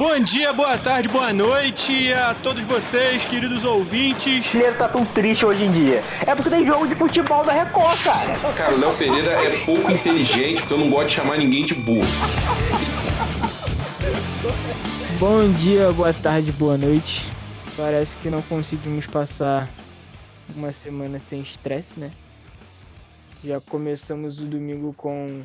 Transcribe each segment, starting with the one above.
Bom dia, boa tarde, boa noite a todos vocês, queridos ouvintes. O Mineiro tá tão triste hoje em dia. É porque tem jogo de futebol da Record, cara. Cara, o Léo Pereira é pouco inteligente, porque eu não gosto de chamar ninguém de burro. Bom dia, boa tarde, boa noite. Parece que não conseguimos passar uma semana sem estresse, né? Já começamos o domingo com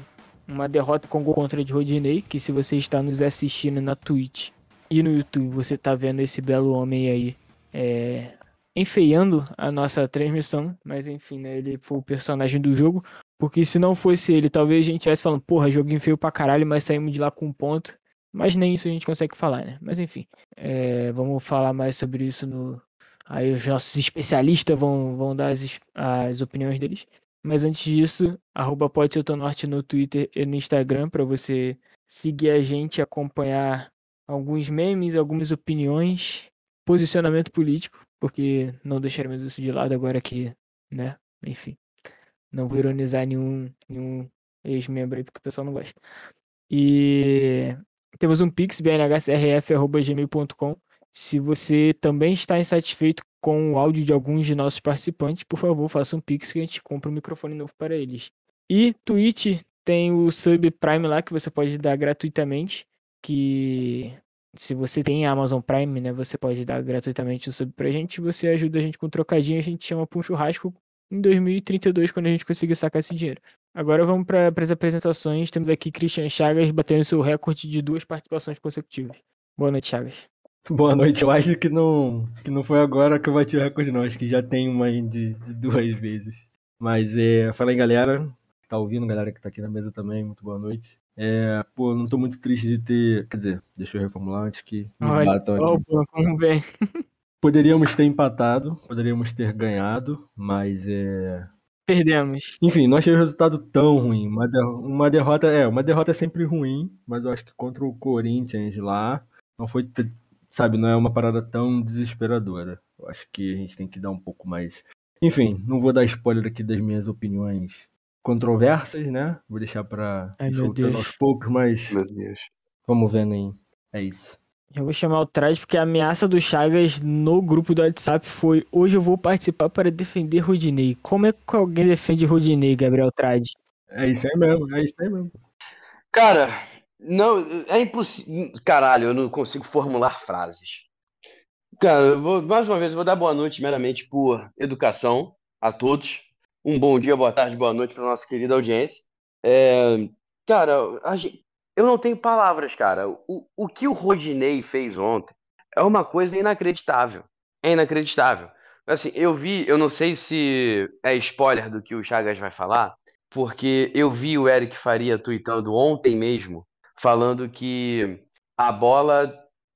uma derrota com gol contra de Rodinei, que se você está nos assistindo na Twitch e no YouTube, você está vendo esse belo homem aí é, enfeiando a nossa transmissão, mas enfim, né, ele foi o personagem do jogo, porque se não fosse ele, talvez a gente estivesse falando, porra, joguinho feio pra caralho, mas saímos de lá com um ponto, mas nem isso a gente consegue falar, né? Mas enfim, é, vamos falar mais sobre isso no... Aí os nossos especialistas vão, vão dar as, as opiniões deles. Mas antes disso, arroba norte no Twitter e no Instagram para você seguir a gente, acompanhar alguns memes, algumas opiniões, posicionamento político, porque não deixaremos isso de lado agora que, né? Enfim, não vou ironizar nenhum, nenhum ex-membro aí, porque o pessoal não gosta. E temos um pix, bnhcrf.gmail.com. Se você também está insatisfeito com o áudio de alguns de nossos participantes, por favor, faça um pix que a gente compra um microfone novo para eles. E Twitch tem o Sub Prime lá que você pode dar gratuitamente, que se você tem Amazon Prime, né, você pode dar gratuitamente o sub pra gente, você ajuda a gente com trocadinho, a gente chama pra um churrasco em 2032 quando a gente conseguir sacar esse dinheiro. Agora vamos para as apresentações. Temos aqui Christian Chagas batendo seu recorde de duas participações consecutivas. Boa noite, Chagas. Boa noite. Eu acho que não, que não foi agora que eu bati o recorde, não. Acho que já tem uma de, de duas vezes. Mas é, fala aí, galera. Tá ouvindo, galera que tá aqui na mesa também. Muito boa noite. É, pô, não tô muito triste de ter. Quer dizer, deixa eu reformular antes que me Olha, batam aqui. como bem. Poderíamos ter empatado, poderíamos ter ganhado, mas é. Perdemos. Enfim, não achei o resultado tão ruim. Uma, de- uma derrota, é, uma derrota é sempre ruim, mas eu acho que contra o Corinthians lá não foi, sabe, não é uma parada tão desesperadora. Eu acho que a gente tem que dar um pouco mais. Enfim, não vou dar spoiler aqui das minhas opiniões controversas, né? Vou deixar pra Ai, soltando Deus. aos poucos, mas Meu Deus. vamos vendo aí. É isso. Eu vou chamar o Trad porque a ameaça do Chagas no grupo do WhatsApp foi hoje eu vou participar para defender Rodinei. Como é que alguém defende Rodinei, Gabriel Trad? É isso aí mesmo, é isso aí mesmo. Cara, não, é impossível. Caralho, eu não consigo formular frases. Cara, vou, mais uma vez, eu vou dar boa noite meramente por educação a todos. Um bom dia, boa tarde, boa noite para nossa querida audiência. É, cara, a gen- eu não tenho palavras, cara. O, o que o Rodinei fez ontem é uma coisa inacreditável. É inacreditável. Assim, eu vi, eu não sei se é spoiler do que o Chagas vai falar, porque eu vi o Eric Faria tweetando ontem mesmo, falando que a bola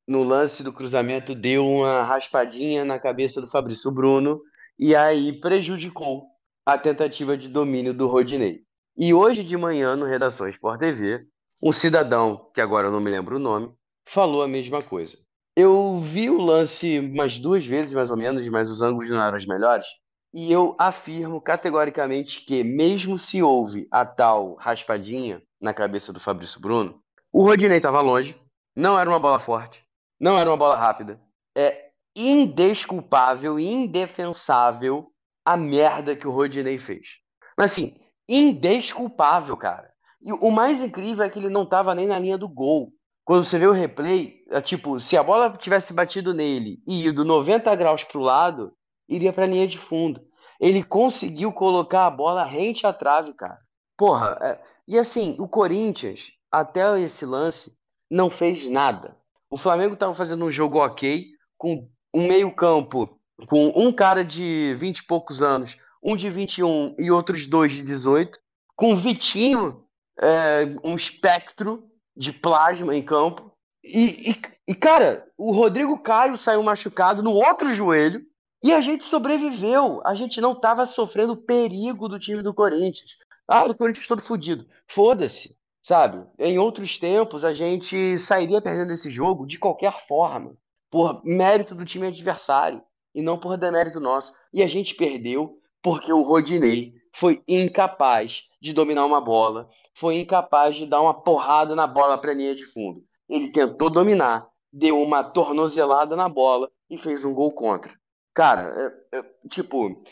no lance do cruzamento deu uma raspadinha na cabeça do Fabrício Bruno e aí prejudicou a tentativa de domínio do Rodinei. E hoje de manhã, no Redação Sport TV, um cidadão, que agora eu não me lembro o nome, falou a mesma coisa. Eu vi o lance umas duas vezes, mais ou menos, mas os ângulos não eram os melhores. E eu afirmo categoricamente que, mesmo se houve a tal raspadinha na cabeça do Fabrício Bruno, o Rodinei estava longe, não era uma bola forte, não era uma bola rápida. É indesculpável indefensável a merda que o Rodinei fez. Mas assim, indesculpável, cara. E o mais incrível é que ele não estava nem na linha do gol. Quando você vê o replay, é tipo, se a bola tivesse batido nele e ido 90 graus pro lado, iria pra linha de fundo. Ele conseguiu colocar a bola rente à trave, cara. Porra, é- e assim, o Corinthians, até esse lance, não fez nada. O Flamengo estava fazendo um jogo ok, com um meio-campo com um cara de 20 e poucos anos, um de 21 e outros dois de 18, com o Vitinho, é, um espectro de plasma em campo. E, e- e, cara, o Rodrigo Caio saiu machucado no outro joelho e a gente sobreviveu. A gente não estava sofrendo perigo do time do Corinthians. Ah, o Corinthians todo fodido. Foda-se, sabe? Em outros tempos a gente sairia perdendo esse jogo de qualquer forma, por mérito do time adversário e não por demérito nosso. E a gente perdeu porque o Rodinei foi incapaz de dominar uma bola, foi incapaz de dar uma porrada na bola para a linha de fundo. Ele tentou dominar, deu uma tornozelada na bola e fez um gol contra. Cara, é, é, tipo,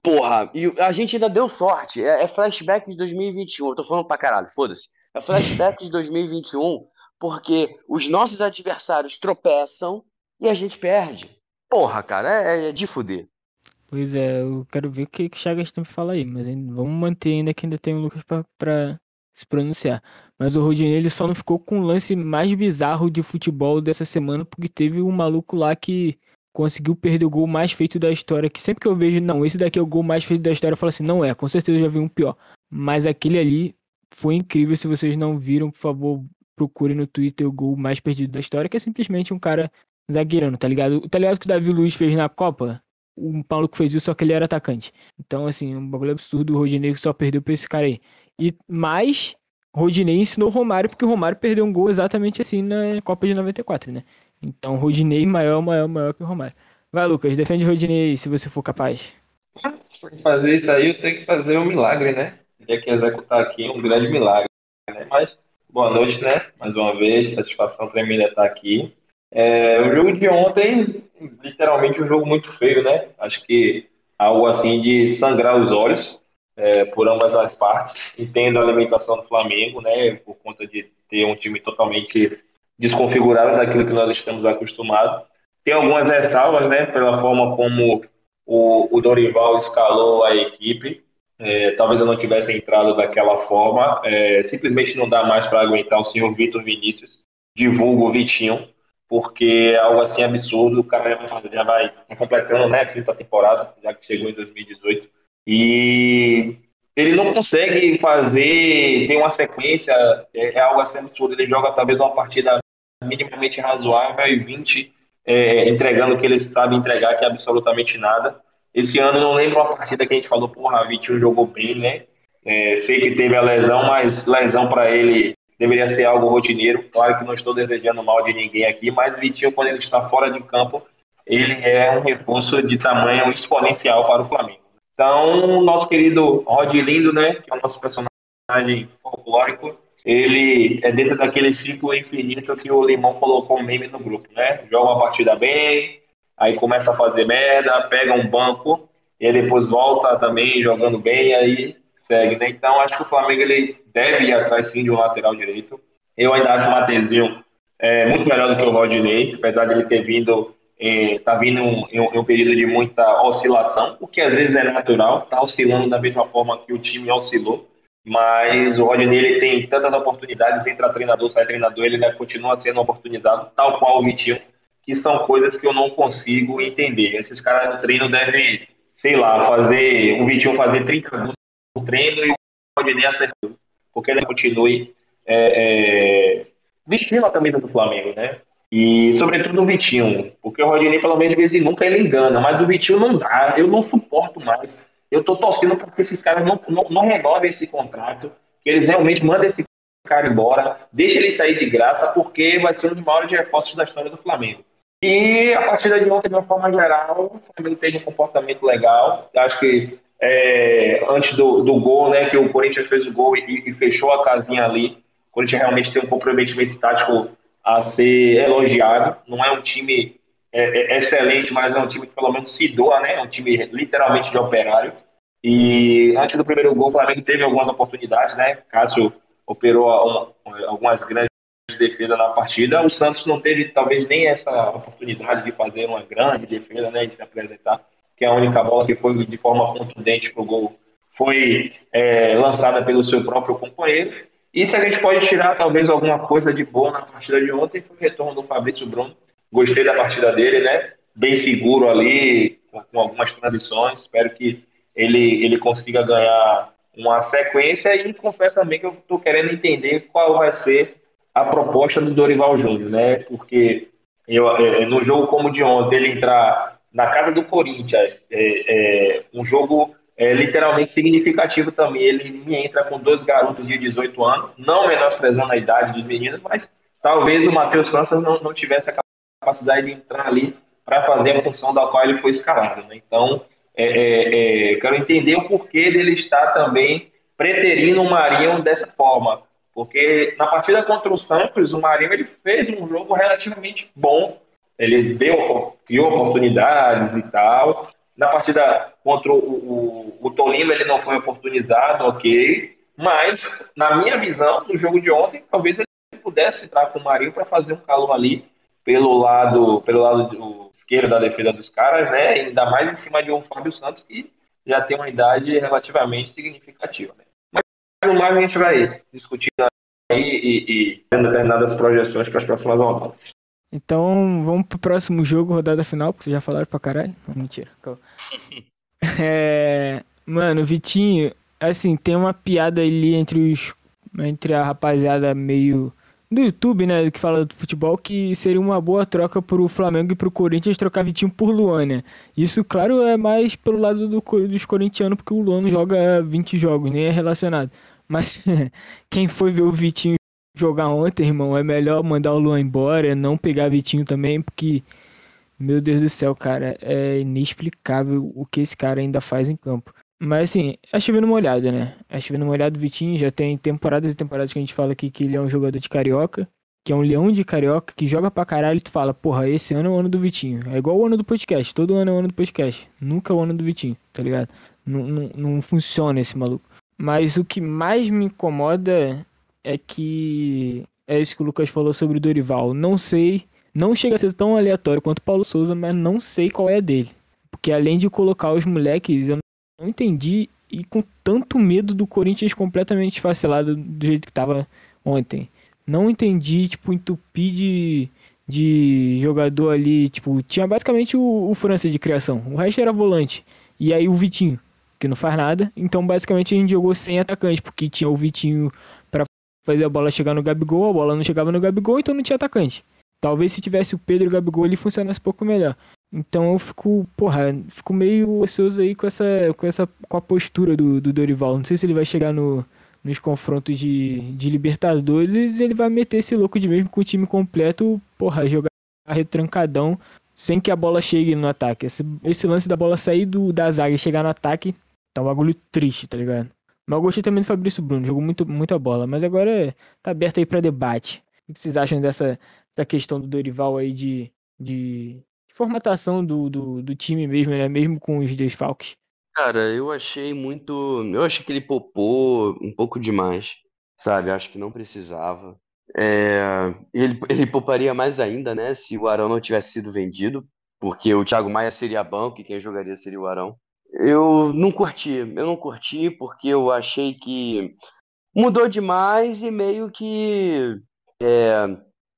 porra, e a gente ainda deu sorte. É, é flashback de 2021. Eu tô falando pra caralho, foda-se. É flashback de 2021 porque os nossos adversários tropeçam e a gente perde. Porra, cara, é, é de fuder. Pois é, eu quero ver o que o Chagas tem pra falar aí, mas ainda, vamos manter ainda que ainda tem o Lucas pra, pra se pronunciar. Mas o Rodinei ele só não ficou com o lance mais bizarro de futebol dessa semana, porque teve um maluco lá que conseguiu perder o gol mais feito da história. Que sempre que eu vejo, não, esse daqui é o gol mais feito da história, eu falo assim, não é, com certeza eu já vi um pior. Mas aquele ali foi incrível. Se vocês não viram, por favor, procurem no Twitter o gol mais perdido da história, que é simplesmente um cara zagueirando, tá ligado? Tá ligado que o Davi Luiz fez na Copa? O Paulo que fez isso, só que ele era atacante. Então, assim, um bagulho absurdo. O Rodinei só perdeu pra esse cara aí. E mais, Rodinei ensinou o Romário, porque o Romário perdeu um gol exatamente assim na Copa de 94, né? Então, Rodinei maior, maior, maior que o Romário. Vai, Lucas, defende o Rodinei se você for capaz. Para fazer isso aí, eu tenho que fazer um milagre, né? Teria que executar aqui um grande milagre. Né? Mas, boa noite, né? Mais uma vez, satisfação tremenda estar aqui. É, o jogo de ontem, literalmente, um jogo muito feio, né? Acho que algo assim de sangrar os olhos é, por ambas as partes. Entendo a limitação do Flamengo, né? Por conta de ter um time totalmente desconfigurado daquilo que nós estamos acostumados. Tem algumas ressalvas, né? Pela forma como o, o Dorival escalou a equipe. É, talvez eu não tivesse entrado daquela forma. É, simplesmente não dá mais para aguentar o senhor Vitor Vinícius, divulgo o Vitinho, porque é algo assim absurdo. O cara já vai completando né, a quinta temporada, já que chegou em 2018. E ele não consegue fazer, tem uma sequência, é, é, algo assim absurdo. Ele joga talvez uma partida minimamente razoável e 20 é, entregando o que ele sabe entregar, que é absolutamente nada. Esse ano não lembro uma partida que a gente falou, porra, Vitinho jogou bem, né? É, sei que teve a lesão, mas lesão para ele deveria ser algo rotineiro. Claro que não estou desejando mal de ninguém aqui, mas Vitinho, quando ele está fora de campo, ele é um recurso de tamanho exponencial para o Flamengo. Então, nosso querido Rod Lindo, né, que é o nosso personagem folclórico, ele é dentro daquele ciclo infinito que o Limão colocou um meme no grupo, né? Joga uma partida bem, aí começa a fazer merda, pega um banco, e depois volta também jogando bem, aí segue, né? Então acho que o Flamengo ele deve ir atrás sim de um lateral direito. Eu ainda acho o Matezinho é, muito melhor do que o Rodinei, apesar de ele ter vindo, é, tá vindo em, em um período de muita oscilação, o que às vezes é natural, tá oscilando da mesma forma que o time oscilou. Mas o Rodinei ele tem tantas oportunidades, entra treinador, sai treinador, ele né, continua sendo oportunizado, tal qual o Vitinho, que são coisas que eu não consigo entender. Esses caras do treino devem, sei lá, fazer o Vitinho fazer 30 gols no treino e o Rodinei acertou. Porque ele continue é, é, vestindo a camisa do Flamengo, né? E sobretudo o Vitinho, porque o Rodinei, pelo menos, de vez em nunca ele engana, mas o Vitinho não dá, eu não suporto mais. Eu tô torcendo para que esses caras não, não, não renovem esse contrato, que eles realmente mandem esse cara embora, deixe ele sair de graça, porque vai ser um dos maiores reforços da história do Flamengo. E a partida de ontem, de uma forma geral, o Flamengo teve um comportamento legal. Acho que é, antes do, do gol, né, que o Corinthians fez o gol e, e, fechou a casinha ali, o Corinthians realmente tem um comprometimento tático a ser elogiado. Não é um time é, é excelente, mas é um time que pelo menos se doa, né? É um time literalmente de operário. E antes do primeiro gol, o Flamengo teve algumas oportunidades, né? Cássio operou algumas grandes defesas na partida. O Santos não teve talvez nem essa oportunidade de fazer uma grande defesa, né? E se apresentar, que é a única bola que foi de forma contundente para o gol foi é, lançada pelo seu próprio companheiro. E se a gente pode tirar talvez alguma coisa de boa na partida de ontem, foi o retorno do Fabrício Bruno. Gostei da partida dele, né? Bem seguro ali, com algumas transições. Espero que ele, ele consiga ganhar uma sequência e confesso também que eu estou querendo entender qual vai ser a proposta do Dorival Júnior, né? Porque eu, é, no jogo como de ontem, ele entrar na casa do Corinthians, é, é um jogo é, literalmente significativo também. Ele entra com dois garotos de 18 anos, não menosprezando a idade dos meninos, mas talvez o Matheus França não, não tivesse a capacidade de entrar ali para fazer a função da qual ele foi escalado. Né? Então, é, é, é, quero entender o porquê dele estar também preterindo o Marinho dessa forma. Porque na partida contra o Santos, o Marinho ele fez um jogo relativamente bom. Ele deu, criou oportunidades e tal. Na partida contra o, o, o Tolima, ele não foi oportunizado, ok. Mas, na minha visão, no jogo de ontem, talvez ele pudesse entrar com o Marinho para fazer um calor ali pelo lado, pelo lado esquerdo da defesa dos caras, né? Ainda mais em cima de um Fábio Santos que já tem uma idade relativamente significativa. Né? Mas no mais a gente vai discutindo aí e, e tendo determinadas projeções para as próximas rodadas. Então, vamos pro próximo jogo, rodada final, porque vocês já falaram pra caralho. Não, mentira. Calma. É, mano, Vitinho, assim, tem uma piada ali entre os entre a rapaziada meio do YouTube, né, que fala do futebol, que seria uma boa troca pro Flamengo e pro Corinthians trocar Vitinho por Luana. Isso, claro, é mais pelo lado do, dos corintianos, porque o Luano joga 20 jogos, nem é relacionado. Mas quem foi ver o Vitinho jogar ontem, irmão, é melhor mandar o Luan embora, não pegar Vitinho também, porque, meu Deus do céu, cara, é inexplicável o que esse cara ainda faz em campo. Mas assim, é chovendo uma olhada, né? É chovendo uma olhada, o Vitinho já tem temporadas e temporadas que a gente fala aqui que ele é um jogador de carioca, que é um leão de carioca, que joga pra caralho e tu fala, porra, esse ano é o ano do Vitinho. É igual o ano do podcast, todo ano é o ano do podcast. Nunca é o ano do Vitinho, tá ligado? Não, não, não funciona esse maluco. Mas o que mais me incomoda é que é isso que o Lucas falou sobre o Dorival. Não sei, não chega a ser tão aleatório quanto o Paulo Souza, mas não sei qual é a dele. Porque além de colocar os moleques, eu não entendi e com tanto medo do Corinthians completamente esfacelado do jeito que tava ontem. Não entendi, tipo, entupir de, de jogador ali, tipo, tinha basicamente o, o França de criação, o resto era volante. E aí o Vitinho, que não faz nada. Então, basicamente, a gente jogou sem atacante, porque tinha o Vitinho para fazer a bola chegar no Gabigol, a bola não chegava no Gabigol, então não tinha atacante. Talvez se tivesse o Pedro e o Gabigol ele funcionasse um pouco melhor. Então eu fico, porra, fico meio ocioso aí com essa, com essa, com a postura do, do Dorival. Não sei se ele vai chegar no, nos confrontos de, de Libertadores ele vai meter esse louco de mesmo com o time completo, porra, jogar retrancadão sem que a bola chegue no ataque. Esse, esse lance da bola sair do, da zaga e chegar no ataque tá um bagulho triste, tá ligado? Mas eu gostei também do Fabrício Bruno, jogou muito, muita bola. Mas agora é, tá aberto aí pra debate. O que vocês acham dessa, dessa questão do Dorival aí de, de formatação do, do, do time mesmo, né? Mesmo com os desfalques. Cara, eu achei muito. Eu achei que ele popou um pouco demais, sabe? Acho que não precisava. É, ele, ele pouparia mais ainda, né? Se o Arão não tivesse sido vendido, porque o Thiago Maia seria banco e quem jogaria seria o Arão. Eu não curti, eu não curti porque eu achei que mudou demais e meio que é,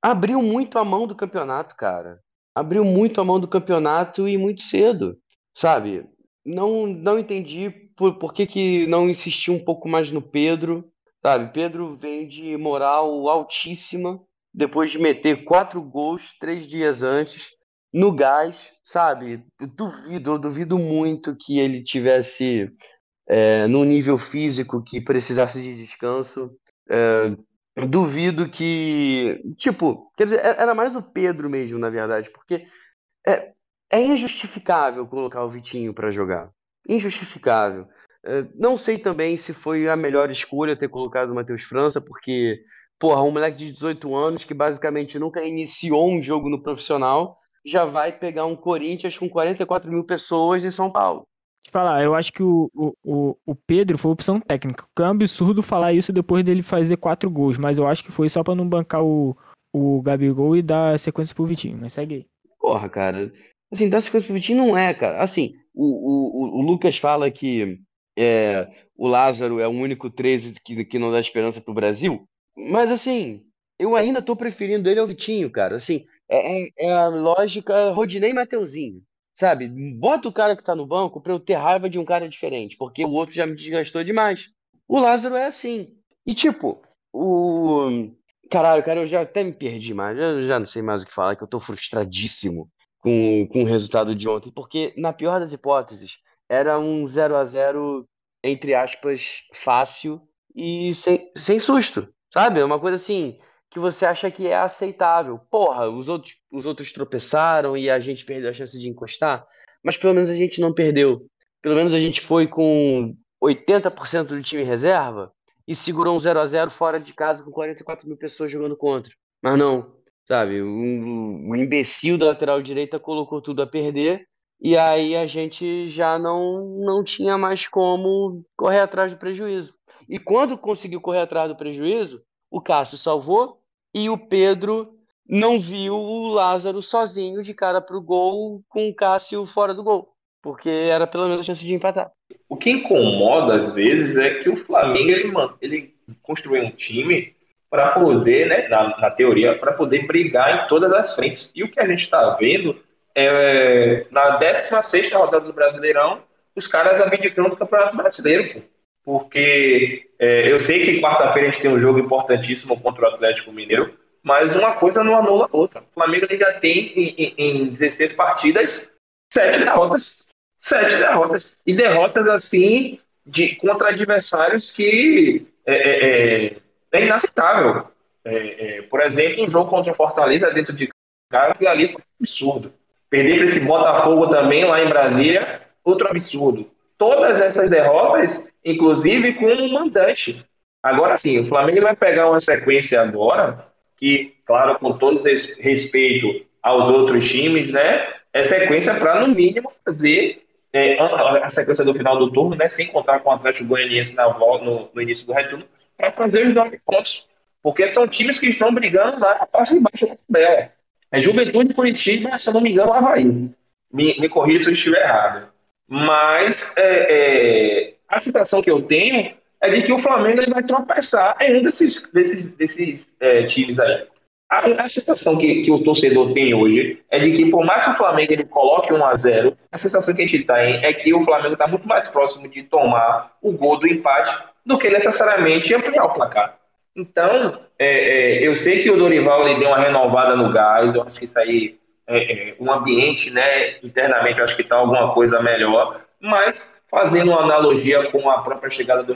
abriu muito a mão do campeonato, cara abriu muito a mão do campeonato e muito cedo, sabe? Não, não entendi por, por que, que não insistiu um pouco mais no Pedro, sabe? Pedro vem de moral altíssima depois de meter quatro gols três dias antes no gás, sabe? Eu duvido, eu duvido muito que ele tivesse é, no nível físico que precisasse de descanso. É, duvido que. Tipo, quer dizer, era mais o Pedro mesmo, na verdade, porque é, é injustificável colocar o Vitinho para jogar. Injustificável. É, não sei também se foi a melhor escolha ter colocado o Matheus França, porque, porra, um moleque de 18 anos que basicamente nunca iniciou um jogo no profissional já vai pegar um Corinthians com 44 mil pessoas em São Paulo falar, eu acho que o, o, o Pedro foi opção técnica. Que é um absurdo falar isso depois dele fazer quatro gols, mas eu acho que foi só pra não bancar o, o Gabigol e dar sequência pro Vitinho, mas segue aí. Porra, cara. Assim, dar sequência pro Vitinho não é, cara. Assim, o, o, o Lucas fala que é, o Lázaro é o único 13 que, que não dá esperança pro Brasil, mas assim, eu ainda tô preferindo ele ao Vitinho, cara. Assim, é, é, é a lógica Rodinei Mateuzinho. Sabe? Bota o cara que tá no banco pra eu ter raiva de um cara diferente, porque o outro já me desgastou demais. O Lázaro é assim. E tipo, o. Caralho, cara, eu já até me perdi mais. Eu já não sei mais o que falar, que eu tô frustradíssimo com, com o resultado de ontem. Porque, na pior das hipóteses, era um 0 a 0 entre aspas, fácil e sem, sem susto. Sabe? É uma coisa assim que você acha que é aceitável. Porra, os outros, os outros tropeçaram e a gente perdeu a chance de encostar, mas pelo menos a gente não perdeu. Pelo menos a gente foi com 80% do time reserva e segurou um 0 a 0 fora de casa com 44 mil pessoas jogando contra. Mas não, sabe? O um, um imbecil da lateral direita colocou tudo a perder e aí a gente já não, não tinha mais como correr atrás do prejuízo. E quando conseguiu correr atrás do prejuízo, o Cássio salvou e o Pedro não viu o Lázaro sozinho de cara pro gol com o Cássio fora do gol, porque era pelo menos a chance de empatar. O que incomoda às vezes é que o Flamengo ele, ele construiu um time para poder, né, na, na teoria, para poder brigar em todas as frentes. E o que a gente está vendo é na 16 rodada do Brasileirão, os caras abdicando do Campeonato Brasileiro, pô. Porque é, eu sei que quarta-feira a gente tem um jogo importantíssimo contra o Atlético Mineiro, mas uma coisa não anula a outra. O Flamengo já tem em, em, em 16 partidas sete derrotas. Sete derrotas. E derrotas assim de, contra adversários que é, é, é, é inaceitável. É, é, por exemplo, um jogo contra o Fortaleza dentro de casa, e ali foi um absurdo. Perder para esse Botafogo também lá em Brasília, outro absurdo. Todas essas derrotas, inclusive com um mandante. Agora sim, o Flamengo vai pegar uma sequência agora que, claro, com todo respeito aos outros times, né, é sequência para, no mínimo, fazer é, a sequência do final do turno, né, sem contar com o Atlético Goianiense na, no, no início do retorno, para fazer os nove pontos. Porque são times que estão brigando lá na parte de baixo da tabela. É Juventude, Curitiba, se eu não me engano, Havaí. Me, me corrija se eu estiver errado. Mas é, é, a situação que eu tenho é de que o Flamengo ele vai tropeçar em um desses, desses, desses é, times aí. A, a sensação que, que, o torcedor tem hoje é de que, por mais que o Flamengo ele coloque 1 a 0 a sensação que a gente tem é que o Flamengo está muito mais próximo de tomar o gol do empate do que necessariamente ampliar o placar. Então, é, é, eu sei que o Dorival ele deu uma renovada no gás, eu acho que isso aí, é, é um ambiente, né, internamente, eu acho que está alguma coisa melhor, mas fazendo uma analogia com a própria chegada do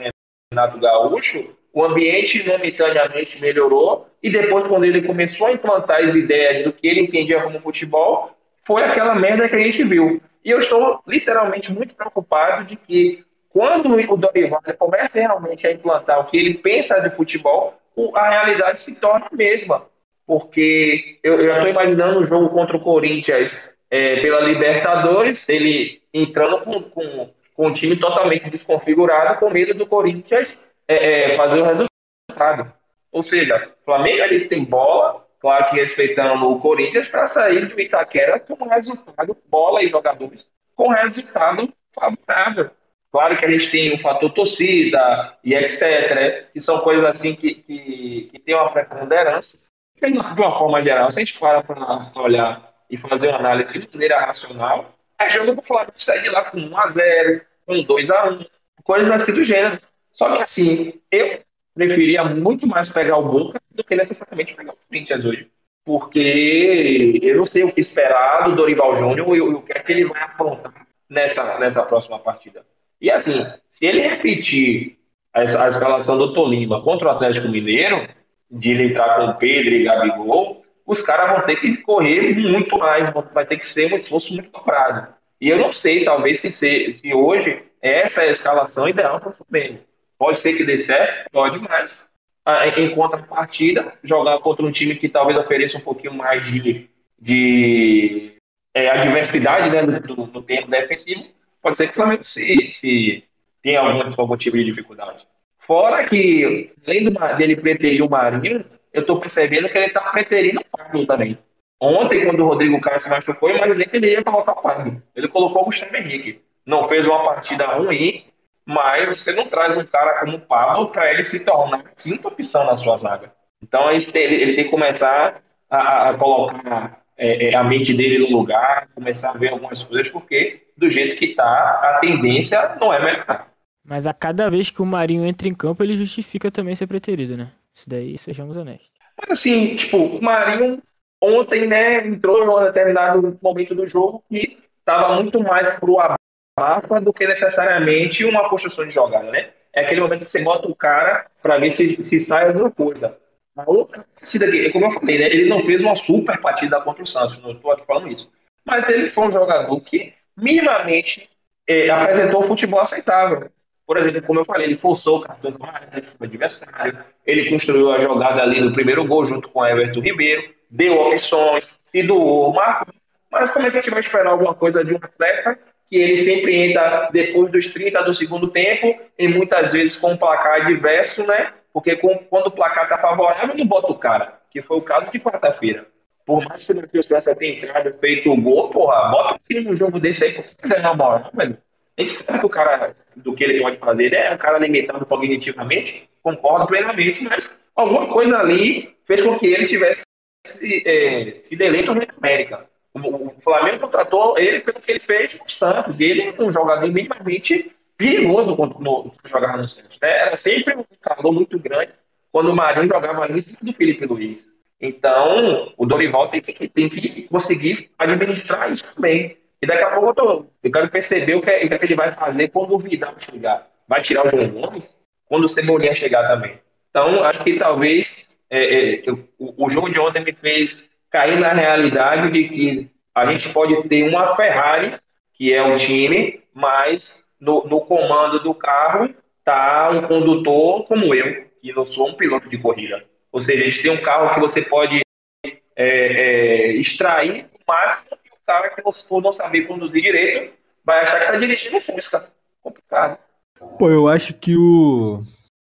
Renato Gaúcho, o ambiente momentaneamente melhorou e depois, quando ele começou a implantar as ideias do que ele entendia como futebol, foi aquela merda que a gente viu. E eu estou literalmente muito preocupado de que quando o Dorival começa realmente a implantar o que ele pensa de futebol, a realidade se torna a mesma. Porque eu, já estou imaginando um jogo contra o Corinthians é, pela Libertadores, ele entrando com, com com o time totalmente desconfigurado, com medo do Corinthians é, é, fazer o resultado. Ou seja, o Flamengo ali tem bola, claro que respeitando o Corinthians, para sair do Itaquera com resultado, bola e jogadores, com resultado favorável. Claro que a gente tem o fator torcida e etc., que são coisas assim que, que, que tem uma preponderância. De uma forma geral, se a gente para para olhar e fazer uma análise de maneira racional, é jogo do Flamengo sair de lá com 1x0, um 2 a 1 coisas assim do gênero. Só que assim, eu preferia muito mais pegar o Boca do que necessariamente pegar o Corinthians hoje. Porque eu não sei o que esperar do Dorival Júnior e o que é que ele vai aprontar nessa, nessa próxima partida. E assim, se ele repetir a, a escalação do Tolima contra o Atlético Mineiro, de ele entrar com Pedro e Gabigol, os caras vão ter que correr muito mais, vai ter que ser um esforço muito dobrado. E eu não sei, talvez, se, se hoje essa é a escalação ideal para o Flamengo. Pode ser que dê certo, pode, mas ah, em contrapartida, jogar contra um time que talvez ofereça um pouquinho mais de, de é, adversidade né, no, tempo defensivo, pode ser que o Flamengo se, se tenha algum, algum tipo de dificuldade. Fora que, além do, dele preterir o Marinho, eu estou percebendo que ele está preterindo o Pablo também. Ontem, quando o Rodrigo Caio se machucou, eu imaginei que ele ia colocar o Pablo. Ele colocou o Gustavo Henrique. Não fez uma partida ruim, mas você não traz um cara como o Pablo para ele se tornar a quinta opção na sua zaga. Então ele, ele tem que começar a, a colocar é, é, a mente dele no lugar, começar a ver algumas coisas, porque do jeito que está, a tendência não é melhor. Mas a cada vez que o Marinho entra em campo, ele justifica também ser preterido, né? Isso daí, sejamos honestos. Mas assim, tipo, o Marinho ontem, né, entrou em um determinado momento do jogo que estava muito mais pro abafa do que necessariamente uma construção de jogada, né? É aquele momento que você bota o cara para ver se, se sai alguma coisa. Outra partida aqui, como eu falei, né, ele não fez uma super partida contra o Santos, não estou falando isso. Mas ele foi um jogador que minimamente é, apresentou futebol aceitável. Por exemplo, como eu falei, ele forçou o cartão amarelo do adversário, ele construiu a jogada ali no primeiro gol junto com o Everton Ribeiro, deu opções, se doou, marcou. Mas como é que a gente vai esperar alguma coisa de um atleta que ele sempre entra depois dos 30 do segundo tempo e muitas vezes com um placar adverso, né? Porque com, quando o placar está favorável, não bota o cara, que foi o caso de quarta-feira. Por mais que o Matheus França tenha entrado, feito o gol, porra, bota time no jogo desse aí, porque ganhar a bola, não, velho. Esse sabe o cara do que ele pode fazer, ele é um cara limitado cognitivamente, concordo plenamente, mas alguma coisa ali fez com que ele tivesse é, se deleito na América. O, Flamengo contratou ele pelo que ele fez no Santos. Ele é um jogador minimamente perigoso quando no, jogava no Santos. Né? Era sempre um calor muito grande quando o Marinho jogava ali em cima do Felipe Luiz. Então, o Dorival tem que, tem que conseguir administrar isso também. E daqui a pouco eu, tô, eu quero perceber o que, o que ele vai fazer quando o Vidal chegar. Vai tirar o João Gomes quando o Cebolinha chegar também. Então, acho que talvez é, é, o, o jogo de ontem me fez cair na realidade de que a gente pode ter uma Ferrari, que é um time, mas no, no comando do carro tá um condutor como eu, que não sou um piloto de corrida. Ou seja, a gente tem um carro que você pode é, é, extrair o máximo e o cara que você for não saber conduzir direito vai achar que está dirigindo Fusca. Complicado. Pô, eu acho que o,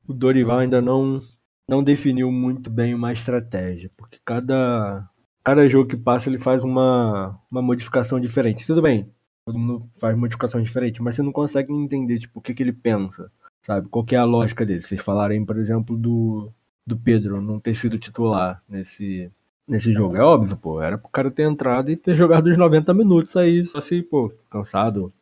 o Dorival ainda não, não definiu muito bem uma estratégia, porque cada, cada jogo que passa ele faz uma, uma modificação diferente. Tudo bem, todo mundo faz modificação diferente, mas você não consegue entender tipo, o que, que ele pensa, sabe? Qual é a lógica dele. Vocês falarem, por exemplo, do, do Pedro não ter sido titular nesse, nesse jogo. É óbvio, pô, era pro cara ter entrado e ter jogado os 90 minutos aí, só se, pô, cansado,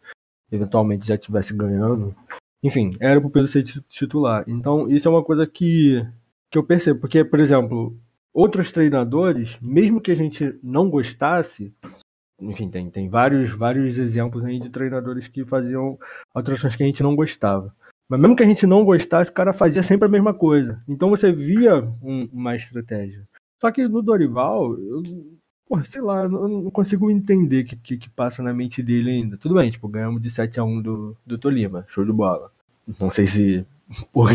eventualmente já estivesse ganhando. Enfim, era pro Pedro ser titular. Então, isso é uma coisa que, que eu percebo, porque, por exemplo, outros treinadores, mesmo que a gente não gostasse, enfim, tem, tem vários, vários exemplos aí de treinadores que faziam alterações que a gente não gostava. Mas mesmo que a gente não gostasse, o cara fazia sempre a mesma coisa. Então você via um, uma estratégia. Só que no Dorival, eu, porra, sei lá, eu não consigo entender o que, que, que, passa na mente dele ainda. Tudo bem, tipo, ganhamos de 7 a 1 do, do Tolima, show de bola. Não sei se porque,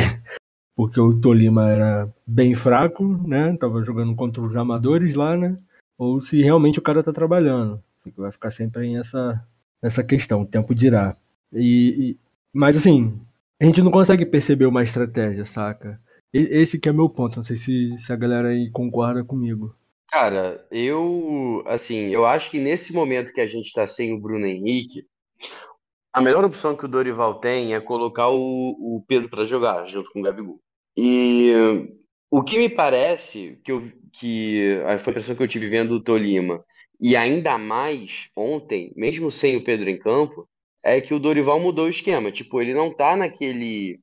porque o Tolima era bem fraco, né? Tava jogando contra os amadores lá, né? Ou se realmente o cara tá trabalhando. Vai ficar sempre nessa, nessa questão, o tempo dirá. E, e, mas assim, a gente não consegue perceber uma estratégia, saca? Esse que é meu ponto, não sei se, se a galera aí concorda comigo. Cara, eu, assim, eu acho que nesse momento que a gente tá sem o Bruno Henrique, a melhor opção que o Dorival tem é colocar o, o Pedro para jogar junto com o Gabigol. E o que me parece, que, eu, que foi a impressão que eu tive vendo o Tolima, e ainda mais ontem, mesmo sem o Pedro em campo, é que o Dorival mudou o esquema. Tipo, ele não tá naquele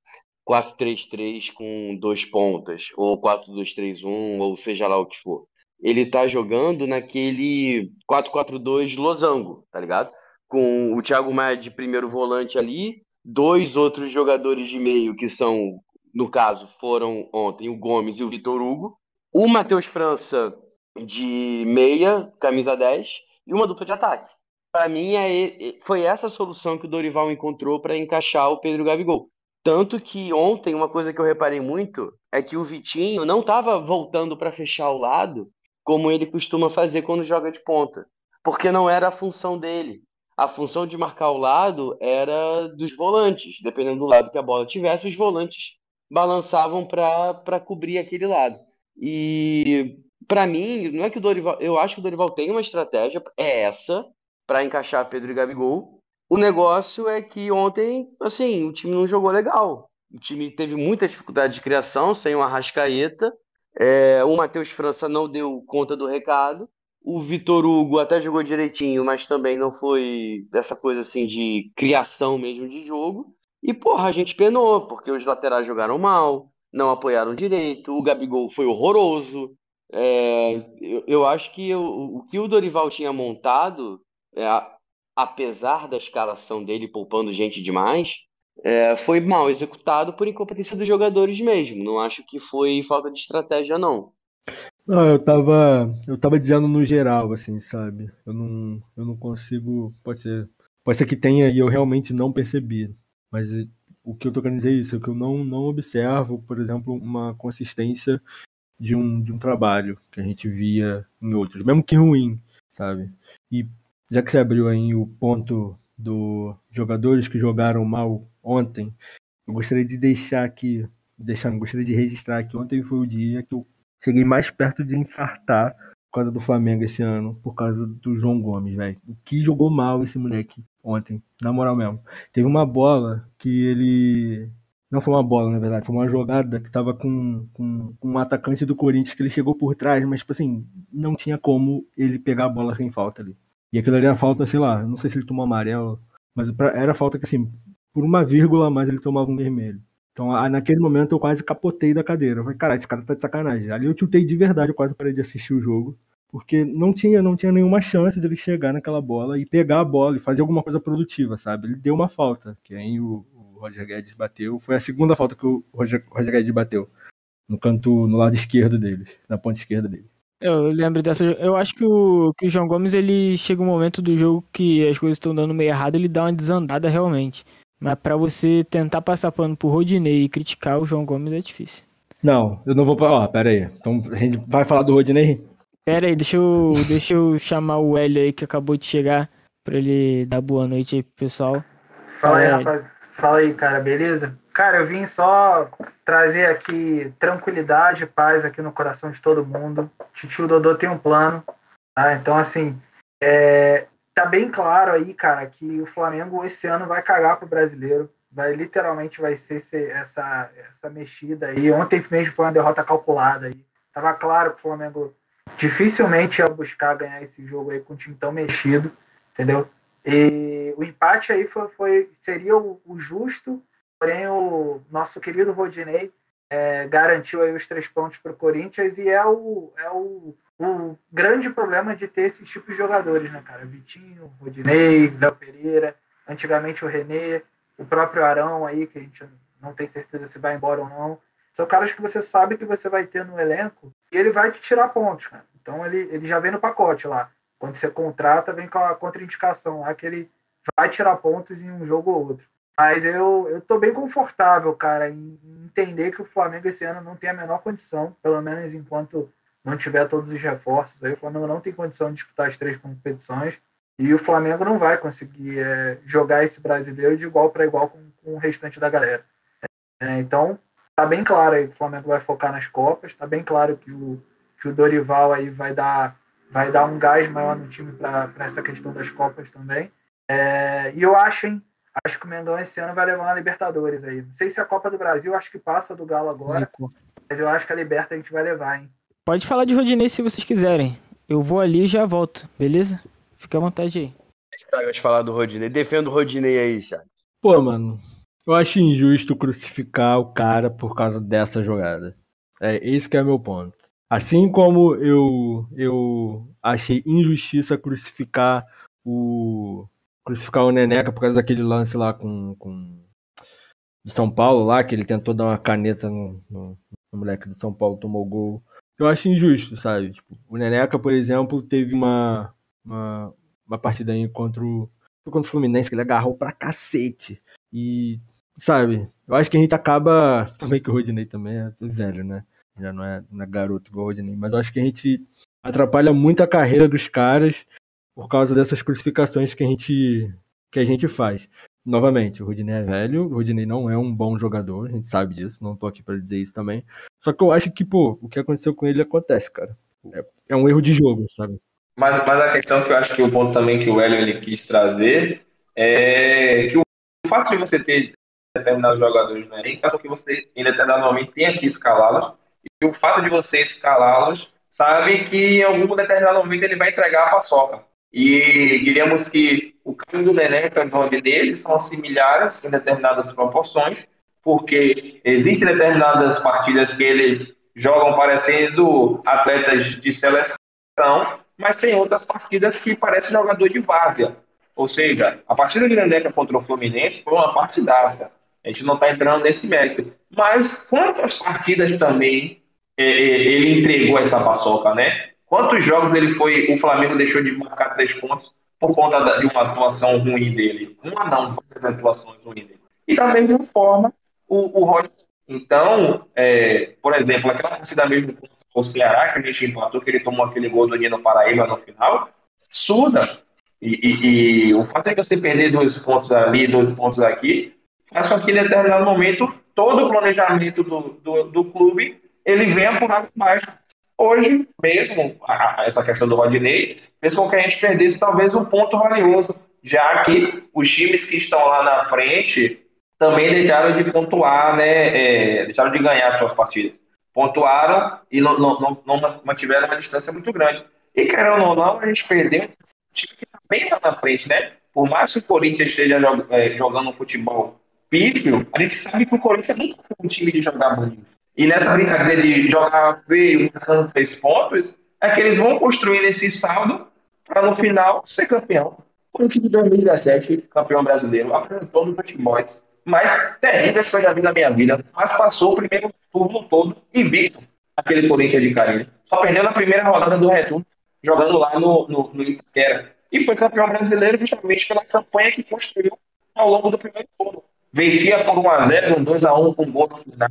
4-3-3 com dois pontas, ou 4-2-3-1, ou seja lá o que for. Ele tá jogando naquele 4-4-2 losango, tá ligado? Com o Thiago Maia de primeiro volante ali, dois outros jogadores de meio que são no caso, foram ontem o Gomes e o Vitor Hugo, o Matheus França de meia, camisa 10, e uma dupla de ataque. Para mim, é, foi essa a solução que o Dorival encontrou para encaixar o Pedro Gabigol. Tanto que ontem, uma coisa que eu reparei muito é que o Vitinho não estava voltando para fechar o lado como ele costuma fazer quando joga de ponta, porque não era a função dele. A função de marcar o lado era dos volantes, dependendo do lado que a bola tivesse, os volantes balançavam para cobrir aquele lado. E para mim, não é que o Dorival, eu acho que o Dorival tem uma estratégia, é essa, para encaixar Pedro e Gabigol. O negócio é que ontem, assim, o time não jogou legal. O time teve muita dificuldade de criação, sem o Arrascaeta. É, o Matheus França não deu conta do recado. O Vitor Hugo até jogou direitinho, mas também não foi dessa coisa assim de criação mesmo de jogo. E, porra, a gente penou, porque os laterais jogaram mal, não apoiaram direito, o Gabigol foi horroroso. É, eu, eu, acho que o, o que o Dorival tinha montado, é, apesar da escalação dele poupando gente demais, é, foi mal executado por incompetência dos jogadores mesmo. Não acho que foi falta de estratégia, não. Não, eu tava, eu tava dizendo no geral, assim, sabe? Eu não, eu não consigo, pode ser, pode ser que tenha e eu realmente não percebi. Mas o que eu tô querendo dizer é isso, é que eu não, não observo, por exemplo, uma consistência de um, de um trabalho que a gente via em outros, mesmo que ruim, sabe? E já que você abriu aí o ponto dos jogadores que jogaram mal ontem, eu gostaria de deixar aqui, deixar, gostaria de registrar que ontem foi o dia que eu cheguei mais perto de infartar por causa do Flamengo esse ano, por causa do João Gomes, velho. O que jogou mal esse moleque ontem, na moral mesmo. Teve uma bola que ele. Não foi uma bola, na verdade, foi uma jogada que tava com, com, com um atacante do Corinthians que ele chegou por trás, mas, tipo assim, não tinha como ele pegar a bola sem falta ali. E aquilo ali era falta, sei lá, não sei se ele tomou amarelo, mas era falta que, assim, por uma vírgula a mais ele tomava um vermelho. Então, naquele momento, eu quase capotei da cadeira. Eu falei, cara, esse cara tá de sacanagem. Ali eu tiltei de verdade, eu quase parei de assistir o jogo. Porque não tinha, não tinha nenhuma chance dele chegar naquela bola e pegar a bola e fazer alguma coisa produtiva, sabe? Ele deu uma falta, que aí o, o Roger Guedes bateu. Foi a segunda falta que o Roger, Roger Guedes bateu. No canto, no lado esquerdo dele, na ponta esquerda dele. Eu lembro dessa. Eu acho que o, que o João Gomes ele chega um momento do jogo que as coisas estão dando meio errado, ele dá uma desandada realmente. Mas para você tentar passar pano pro Rodinei e criticar o João Gomes é difícil. Não, eu não vou. Ó, pera aí. Então a gente vai falar do Rodinei? Pera aí, deixa eu, deixa eu chamar o Hélio aí que acabou de chegar pra ele dar boa noite aí pro pessoal. Fala aí, rapaz. Fala aí, cara, beleza? Cara, eu vim só trazer aqui tranquilidade e paz aqui no coração de todo mundo. Titio Dodô tem um plano, tá? Então, assim, é, tá bem claro aí, cara, que o Flamengo esse ano vai cagar pro brasileiro. Vai, literalmente vai ser essa, essa mexida aí. Ontem mesmo foi uma derrota calculada aí. Tava claro que o Flamengo dificilmente ia buscar ganhar esse jogo aí com um time tão mexido, entendeu? E o empate aí foi, foi seria o, o, justo, porém o nosso querido Rodinei é, garantiu aí os três pontos para o Corinthians e é o, é o, o grande problema de ter esse tipo de jogadores, né, cara? Vitinho, Rodinei, Léo Pereira, antigamente o René, o próprio Arão aí, que a gente não tem certeza se vai embora ou não. São caras que você sabe que você vai ter no elenco e ele vai te tirar pontos, cara. Então ele, ele já vem no pacote lá. Quando você contrata, vem com a contraindicação lá que ele vai tirar pontos em um jogo ou outro. Mas eu, eu tô bem confortável, cara, em entender que o Flamengo esse ano não tem a menor condição, pelo menos enquanto não tiver todos os reforços. Aí o Flamengo não tem condição de disputar as três competições. E o Flamengo não vai conseguir é, jogar esse brasileiro de igual para igual com, com, o restante da galera. É, então, tá bem claro aí que o Flamengo vai focar nas Copas, tá bem claro que o, que o Dorival aí vai dar vai dar um gás maior no time para essa questão das Copas também. É, e eu acho, hein, acho que o Mengão esse ano vai levar uma Libertadores aí. Não sei se a Copa do Brasil, acho que passa do Galo agora, Zico. mas eu acho que a Liberta a gente vai levar, hein. Pode falar de Rodinei se vocês quiserem. Eu vou ali e já volto, beleza? Fica à vontade aí. Vai falar do Rodinei. Defenda o Rodinei aí, Charles. Pô, mano, eu acho injusto crucificar o cara por causa dessa jogada. É, esse que é meu ponto. Assim como eu, eu achei injustiça crucificar o crucificar o Neneca por causa daquele lance lá com, com do São Paulo lá, que ele tentou dar uma caneta no, no, no moleque do São Paulo, tomou gol. Eu acho injusto, sabe? Tipo, o Neneca, por exemplo, teve uma, uma, uma partida aí contra o, contra o Fluminense que ele agarrou pra cacete. E, sabe, eu acho que a gente acaba. Também que o Rodinei também é velho, né? já não é, não é garoto igual o Rodney, mas eu acho que a gente atrapalha muito a carreira dos caras por causa dessas crucificações que a gente, que a gente faz. Novamente, o Rodney é velho, o Rodney não é um bom jogador, a gente sabe disso, não tô aqui para dizer isso também. Só que eu acho que, pô, o que aconteceu com ele acontece, cara. É, é um erro de jogo, sabe? Mas, mas a questão que eu acho que o ponto também que o Hélio ele quis trazer é que o fato de você ter determinados jogadores no elenco faz com que você, em determinado momento, tenha que escalá-los e o fato de você escalá-los, sabe que em algum determinado momento ele vai entregar a paçoca. E diríamos que o caminho do Neneca e o nome dele são similares em determinadas proporções, porque existem determinadas partidas que eles jogam parecendo atletas de seleção, mas tem outras partidas que parecem jogador de várzea. Ou seja, a partida de Neneca contra o Fluminense foi uma partidaça. A gente não está entrando nesse mérito. Mas quantas partidas também é, é, ele entregou essa paçoca, né? Quantos jogos ele foi, o Flamengo deixou de marcar três pontos por conta de uma atuação ruim dele? Uma não, várias atuações ruins dele. e da mesma forma o, o Rodney. Então, é, por exemplo, aquela partida mesmo com o Ceará, que a gente empatou, que ele tomou aquele gol do Nino Paraíba no final, surda. E, e, e, o fato é que você perder dois pontos ali, dois pontos aqui, faz com que em determinado momento todo o planejamento do, do, do clube ele venha por água abaixo. Hoje mesmo, a, essa questão do Rodinei fez com que a gente perdesse talvez um ponto valioso, já que os times que estão lá na frente também deixaram de pontuar, né, é, deixaram de ganhar suas partidas. Pontuaram e não, não, não, mantiveram uma distância muito grande. E querendo ou não, a gente perdeu um time que está bem lá na frente, né? Por mais que o Corinthians esteja é, jogando futebol pífio, a gente sabe que o Corinthians não foi um time de jogar bonito. E nessa brincadeira de jogar feio, marcando três pontos, é que eles vão construindo esse saldo para no final ser campeão. O time de 2017, campeão brasileiro, apresentou no futebol mais terríveis que eu já vi na minha vida, mas passou o primeiro turno todo invicto aquele Corinthians de Carinho. Só perdeu na primeira rodada do retorno, jogando lá no, no, no Itaquera. E foi campeão brasileiro justamente pela campanha que construiu ao longo do primeiro turno. Vencia por 1x0, um 2x1 com gol no final.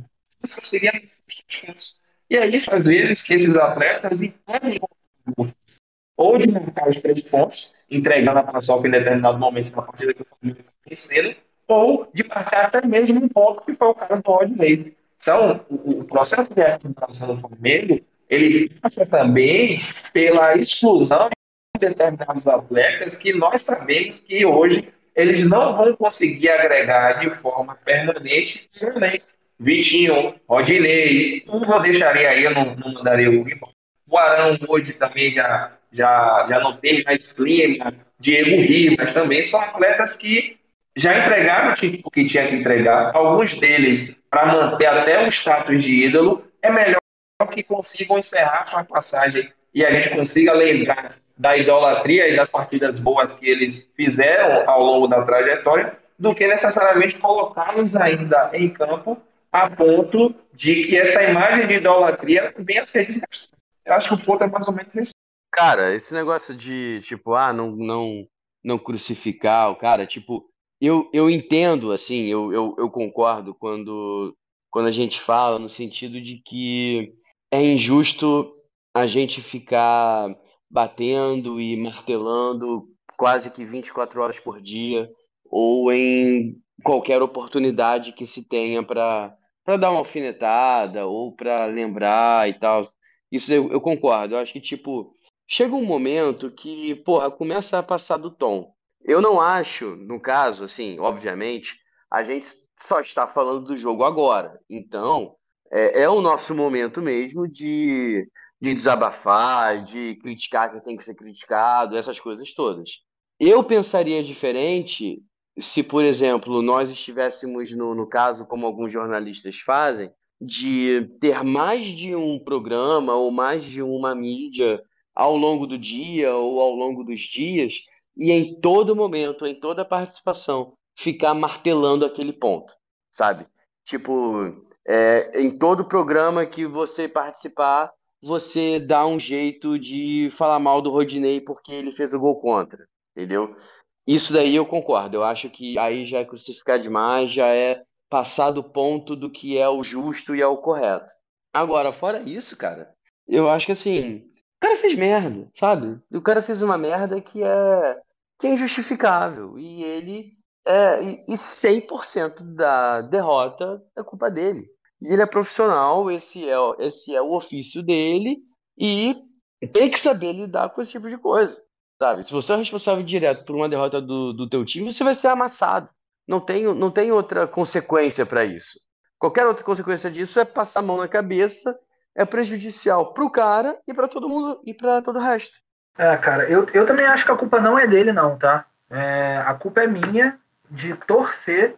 E é isso, às vezes, que esses atletas impedem ou de marcar os três pontos, entregando a paçoca em determinado momento na partida que o Flamengo está vencendo, ou de marcar até mesmo um ponto que foi o cara do Rodney. Então, o, processo de recuperação do Flamengo, ele passa também pela exclusão de determinados atletas que nós sabemos que hoje eles não vão conseguir agregar de forma permanente elenco. Vitinho, Rodinei, tudo eu deixaria aí, eu não, não mandaria o O Arão hoje também já, já, já não tem mais clima, Diego Ribas também, são atletas que já entregaram o que tinha que entregar. Alguns deles, para manter até o status de ídolo, é melhor que consigam encerrar sua passagem e a gente consiga lembrar da idolatria e das partidas boas que eles fizeram ao longo da trajetória, do que necessariamente colocá-los ainda em campo a ponto de que essa imagem de idolatria venha a ser. Eu acho que o ponto é mais ou menos isso. Cara, esse negócio de, tipo, ah, não, não, não crucificar o cara, tipo, eu, eu entendo, assim, eu, eu, eu concordo quando, quando a gente fala no sentido de que é injusto a gente ficar batendo e martelando quase que 24 horas por dia ou em qualquer oportunidade que se tenha para para dar uma alfinetada ou para lembrar e tal. Isso eu, eu concordo. Eu acho que tipo chega um momento que, porra, começa a passar do tom. Eu não acho, no caso, assim, obviamente, a gente só está falando do jogo agora. Então, é, é o nosso momento mesmo de, de desabafar, de criticar quem tem que ser criticado, essas coisas todas. Eu pensaria diferente se, por exemplo, nós estivéssemos no, no caso, como alguns jornalistas fazem, de ter mais de um programa ou mais de uma mídia ao longo do dia ou ao longo dos dias e em todo momento, em toda participação, ficar martelando aquele ponto, sabe? Tipo, é, em todo programa que você participar, você dá um jeito de falar mal do Rodinei porque ele fez o gol contra, entendeu? Isso daí eu concordo. Eu acho que aí já é crucificar demais, já é passar do ponto do que é o justo e é o correto. Agora, fora isso, cara, eu acho que assim, cara fez merda, sabe? O cara fez uma merda que é, que é injustificável. E ele. É, e 100% da derrota é culpa dele. E ele é profissional, esse é, esse é o ofício dele, e tem que saber lidar com esse tipo de coisa. Sabe? Se você é responsável direto por uma derrota do, do teu time, você vai ser amassado. Não tem, não tem outra consequência para isso. Qualquer outra consequência disso é passar a mão na cabeça é prejudicial pro cara e para todo mundo e para todo o resto. É, cara, eu, eu também acho que a culpa não é dele, não, tá? É, a culpa é minha de torcer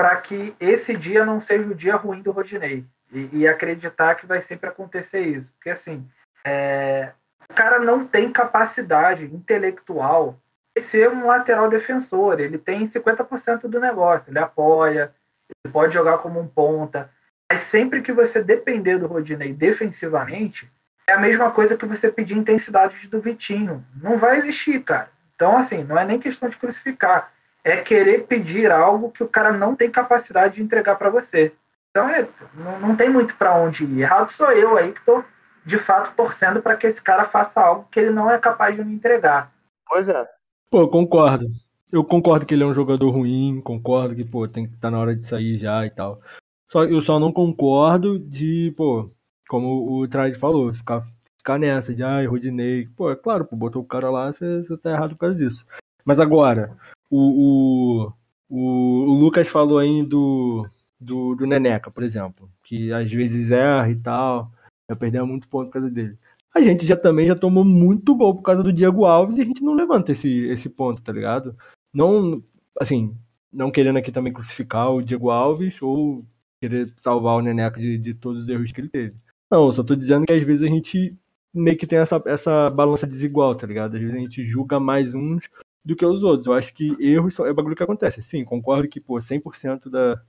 para que esse dia não seja o dia ruim do Rodinei e, e acreditar que vai sempre acontecer isso. Porque, assim, é, o cara não tem capacidade intelectual de ser um lateral defensor. Ele tem 50% do negócio, ele apoia, ele pode jogar como um ponta mas sempre que você depender do Rodinei defensivamente, é a mesma coisa que você pedir intensidade do Vitinho. Não vai existir, cara. Então, assim, não é nem questão de crucificar. É querer pedir algo que o cara não tem capacidade de entregar para você. Então é, não, não tem muito para onde ir. Errado sou eu aí que estou de fato torcendo para que esse cara faça algo que ele não é capaz de me entregar. Pois é. Pô, concordo. Eu concordo que ele é um jogador ruim, concordo que, pô, tem que estar tá na hora de sair já e tal. Só, eu só não concordo de, pô, como o Trade falou, ficar, ficar nessa de, ai, Rodinei. Pô, é claro, pô, botou o cara lá, você tá errado por causa disso. Mas agora, o, o, o, Lucas falou aí do, do, do Neneca, por exemplo, que às vezes erra e tal, já perdeu muito ponto por causa dele. A gente já também já tomou muito gol por causa do Diego Alves e a gente não levanta esse, esse ponto, tá ligado? Não, assim, não querendo aqui também crucificar o Diego Alves ou querer salvar o Neneca de, de todos os erros que ele teve. Não, só tô dizendo que às vezes a gente meio que tem essa, essa balança desigual, tá ligado? Às vezes a gente julga mais uns do que os outros. Eu acho que erros é bagulho que acontece. Sim, concordo que, pô, 100% da,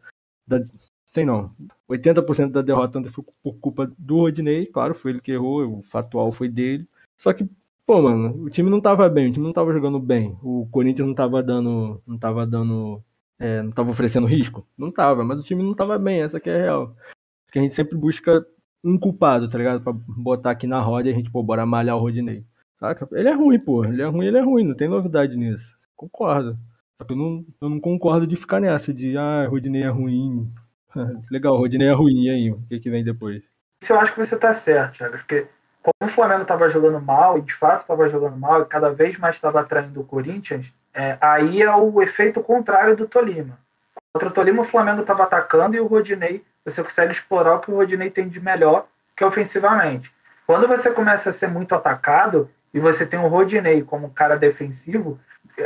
da. Sei não. 80% da derrota foi por culpa do Rodinei. Claro, foi ele que errou, o fatual foi dele. Só que, pô, mano, o time não tava bem, o time não tava jogando bem. O Corinthians não tava dando. Não tava dando. É, não tava oferecendo risco? Não tava, mas o time não tava bem, essa que é a real. Porque a gente sempre busca um culpado, tá ligado? Pra botar aqui na roda e a gente, pô, bora malhar o Rodinei. Saca? Ele é ruim, pô. Ele é ruim, ele é ruim, não tem novidade nisso. Concordo. Só que eu não, eu não concordo de ficar nessa, de ah, Rodinei é ruim. Legal, Rodinei é ruim, e aí? O que, que vem depois? Isso eu acho que você tá certo, Thiago, porque como o Flamengo estava jogando mal, e de fato estava jogando mal, e cada vez mais estava atraindo o Corinthians, é, aí é o efeito contrário do Tolima. Contra o Tolima, o Flamengo estava atacando e o Rodinei, você consegue explorar o que o Rodinei tem de melhor, que ofensivamente. Quando você começa a ser muito atacado, e você tem o Rodinei como cara defensivo,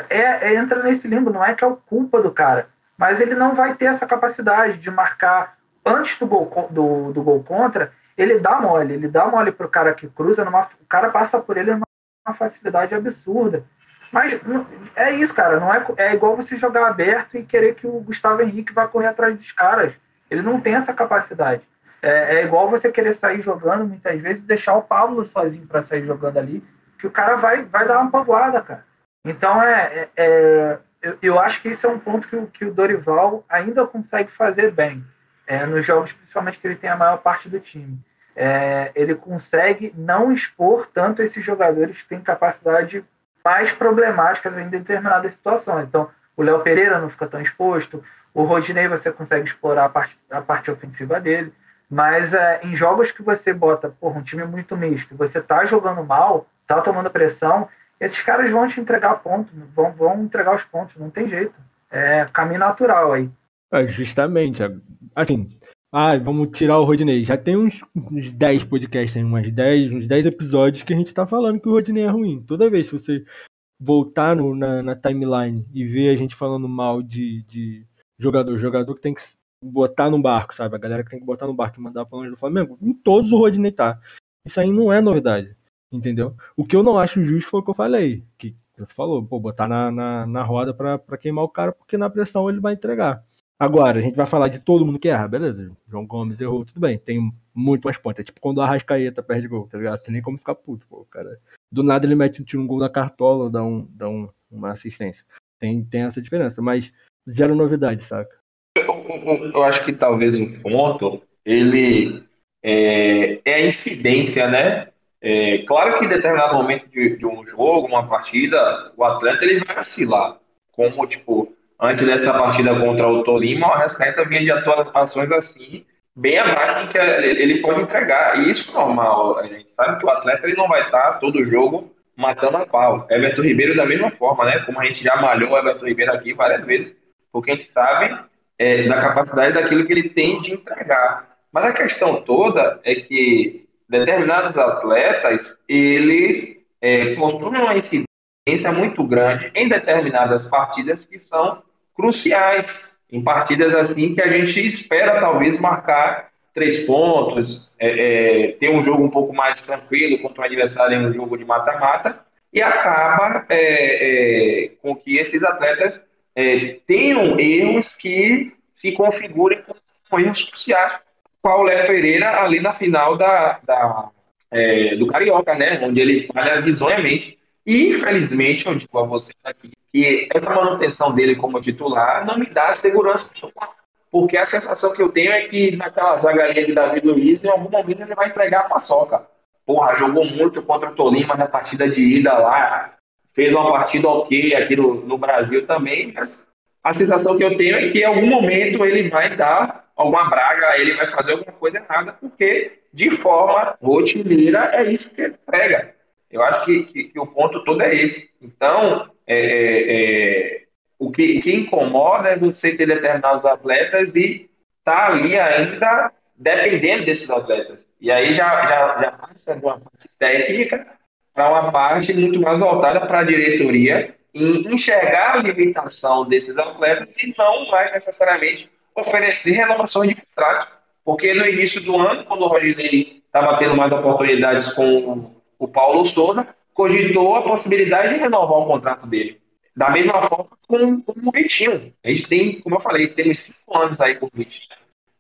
é, é, entra nesse limbo, não é que é o culpa do cara, mas ele não vai ter essa capacidade de marcar antes do gol, do, do gol contra, ele dá mole, ele dá mole pro cara que cruza, numa, o cara passa por ele numa facilidade absurda. Mas é isso, cara, não é, é igual você jogar aberto e querer que o Gustavo Henrique vá correr atrás dos caras. Ele não tem essa capacidade. É, é igual você querer sair jogando muitas vezes e deixar o Pablo sozinho para sair jogando ali que o cara vai, vai dar uma panguada, cara. Então, é, é, é eu, eu, acho que esse é um ponto que o, que o Dorival ainda consegue fazer bem. É, nos jogos, principalmente que ele tem a maior parte do time. É, ele consegue não expor tanto esses jogadores que têm capacidade mais problemáticas em determinadas situações. Então, o Léo Pereira não fica tão exposto, o Rodinei você consegue explorar a parte, a parte ofensiva dele, mas é, em jogos que você bota porra, um time muito misto, você tá jogando mal, tá tomando pressão, esses caras vão te entregar pontos, vão, vão entregar os pontos, não tem jeito. É caminho natural aí. É, justamente. Assim, ah, vamos tirar o Rodinei. Já tem uns, uns 10 podcasts, umas 10, uns 10 episódios que a gente tá falando que o Rodinei é ruim. Toda vez que você voltar no, na, na, timeline e ver a gente falando mal de, de jogador, jogador que tem que botar no barco, sabe? A galera que tem que botar no barco e mandar pra longe do Flamengo, em todos o Rodinei tá. Isso aí não é novidade. Entendeu? O que eu não acho justo foi o que eu falei. Que você falou, pô, botar na, na, na roda pra, pra queimar o cara, porque na pressão ele vai entregar. Agora, a gente vai falar de todo mundo que erra, beleza. João Gomes errou, tudo bem. Tem muito mais pontos. É tipo quando o Arrascaeta perde gol, tá ligado? Tem nem como ficar puto, pô, cara. Do nada ele mete um, um gol na cartola dá, um, dá um, uma assistência. Tem, tem essa diferença, mas zero novidade, saca? Eu, eu acho que talvez um ponto, ele é, é a incidência, né? É, claro que em determinado momento de, de, um jogo, uma partida, o atleta ele vai vacilar. Como, tipo, antes dessa partida contra o Tolima, o Arrascaeta vinha de atuações assim, bem abaixo do que ele pode entregar. E isso é normal. A gente sabe que o atleta ele não vai estar todo jogo matando a pau. Everton Ribeiro da mesma forma, né? Como a gente já malhou o Everton Ribeiro aqui várias vezes, porque a gente sabe é, da capacidade daquilo que ele tem de entregar. Mas a questão toda é que determinados atletas, eles é, possuem uma incidência muito grande em determinadas partidas que são cruciais, em partidas assim que a gente espera talvez marcar três pontos, é, é, ter um jogo um pouco mais tranquilo contra um adversário em um jogo de mata-mata, e acaba é, é com que esses atletas é, tenham erros que se configurem como erros cruciais com o Léo Pereira ali na final da, da é, do Carioca, né? Onde ele falha visonhamente. E, infelizmente, eu digo a vocês aqui E essa manutenção dele como titular não me dá segurança porque a sensação que eu tenho é que naquela zaga de Davi Luiz, em algum momento ele vai entregar a paçoca. Porra, jogou muito contra o Tolima na partida de ida lá, fez uma partida ok aqui no, no Brasil também, mas a sensação que eu tenho é que em algum momento ele vai dar alguma braga, ele vai fazer alguma coisa errada, porque de forma rotineira é isso que ele prega. Eu acho que, que, que o ponto todo é esse. Então, é, é, é o que, que incomoda é você ter determinados atletas e tá ali ainda dependendo desses atletas. E aí já, já, já passa de uma parte técnica para uma parte muito mais voltada para a diretoria em enxergar a limitação desses atletas e não mais necessariamente oferecer renovações de contrato. Porque no início do ano, quando o Rodinei estava tendo mais oportunidades com o Paulo Souza, cogitou a possibilidade de renovar o contrato dele. Da mesma forma com, com o Vitinho. A gente tem, como eu falei, temos cinco anos aí com o Vitinho.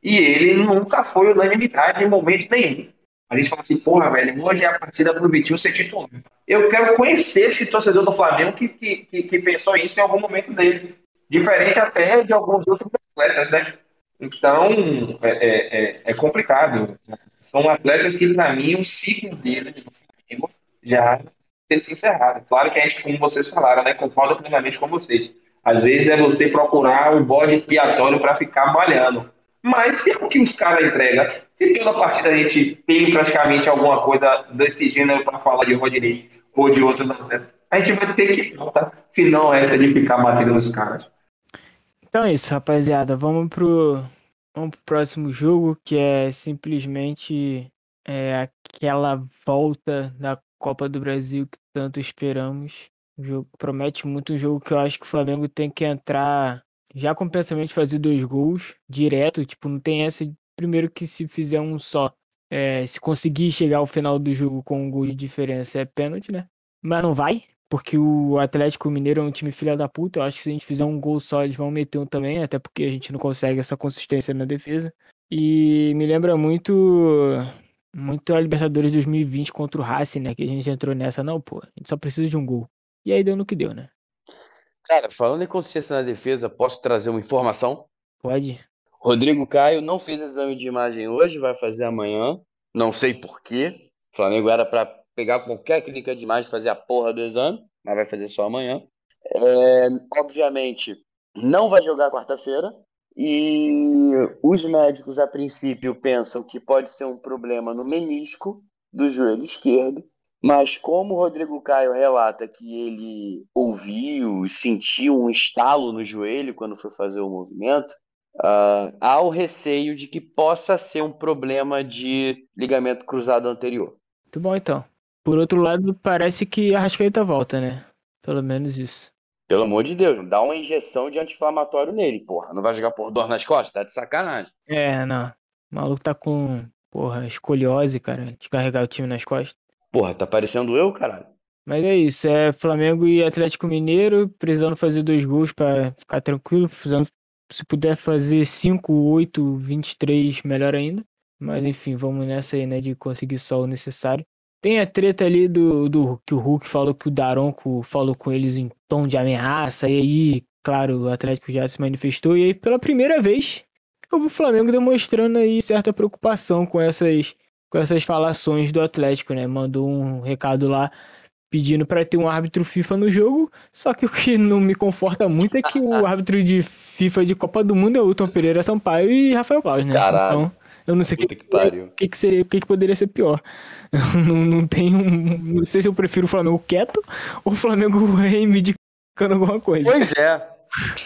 E ele nunca foi unanimidade em momento nenhum. A gente fala assim, porra, velho, hoje é a partida pro Vitinho ser titular. Eu quero conhecer esse torcedor do Flamengo que, que, que, que pensou isso em algum momento dele. Diferente até de alguns outros atletas, né? Então, é, é, é, é complicado. São atletas que, para mim, o ciclo dele já ter se encerrado. Claro que a gente, como vocês falaram, né, concordo plenamente com vocês. Às vezes é você procurar um bode expiatório para ficar malhando. Mas se é o que os caras entregam, se toda partida a gente tem praticamente alguma coisa desse gênero para falar de Rodinei ou de outros atletas, a gente vai ter que tá? se não essa de ficar batendo nos caras. Então é isso, rapaziada. Vamos pro, vamos pro próximo jogo, que é simplesmente é, aquela volta da Copa do Brasil que tanto esperamos. O jogo promete muito um jogo que eu acho que o Flamengo tem que entrar já com o pensamento de fazer dois gols direto, tipo, não tem essa primeiro que se fizer um só, é, se conseguir chegar ao final do jogo com um gol de diferença é pênalti, né? Mas não vai, porque o Atlético Mineiro é um time filha da puta. Eu acho que se a gente fizer um gol só, eles vão meter um também, até porque a gente não consegue essa consistência na defesa. E me lembra muito muito a Libertadores 2020 contra o Racing, né? Que a gente entrou nessa, não, pô. A gente só precisa de um gol. E aí deu no que deu, né? Cara, falando em consistência na defesa, posso trazer uma informação? Pode. Rodrigo Caio não fez exame de imagem hoje, vai fazer amanhã. Não sei porquê. O Flamengo era para pegar qualquer clínica de imagem e fazer a porra do exame, mas vai fazer só amanhã. É, obviamente, não vai jogar quarta-feira. E os médicos, a princípio, pensam que pode ser um problema no menisco do joelho esquerdo, mas como o Rodrigo Caio relata que ele ouviu, sentiu um estalo no joelho quando foi fazer o movimento, uh, há o receio de que possa ser um problema de ligamento cruzado anterior. Muito bom, então. Por outro lado, parece que a Rascaeta volta, né? Pelo menos isso. Pelo amor de Deus, dá uma injeção de anti-inflamatório nele, porra. Não vai jogar por dor nas costas? Tá de sacanagem. É, não. O maluco tá com, porra, escoliose, cara, de carregar o time nas costas. Porra, tá parecendo eu, caralho. Mas é isso, é Flamengo e Atlético Mineiro, precisando fazer dois gols para ficar tranquilo, precisando, se puder fazer 5, 8, 23, melhor ainda. Mas enfim, vamos nessa aí, né, de conseguir só o necessário. Tem a treta ali do, do que o Hulk falou que o Daronco falou com eles em tom de ameaça, e aí, claro, o Atlético já se manifestou, e aí pela primeira vez eu vi o Flamengo demonstrando aí certa preocupação com essas, com essas falações do Atlético, né? Mandou um recado lá pedindo para ter um árbitro FIFA no jogo, só que o que não me conforta muito é que o árbitro de FIFA de Copa do Mundo é o Wilton Pereira Sampaio e Rafael Claus, né? Caralho. Então, eu não sei o que, que, pariu. que, que seria, o que, que poderia ser pior. não, não tenho. Não sei se eu prefiro o Flamengo quieto ou o Flamengo reivindicando alguma coisa. Pois é.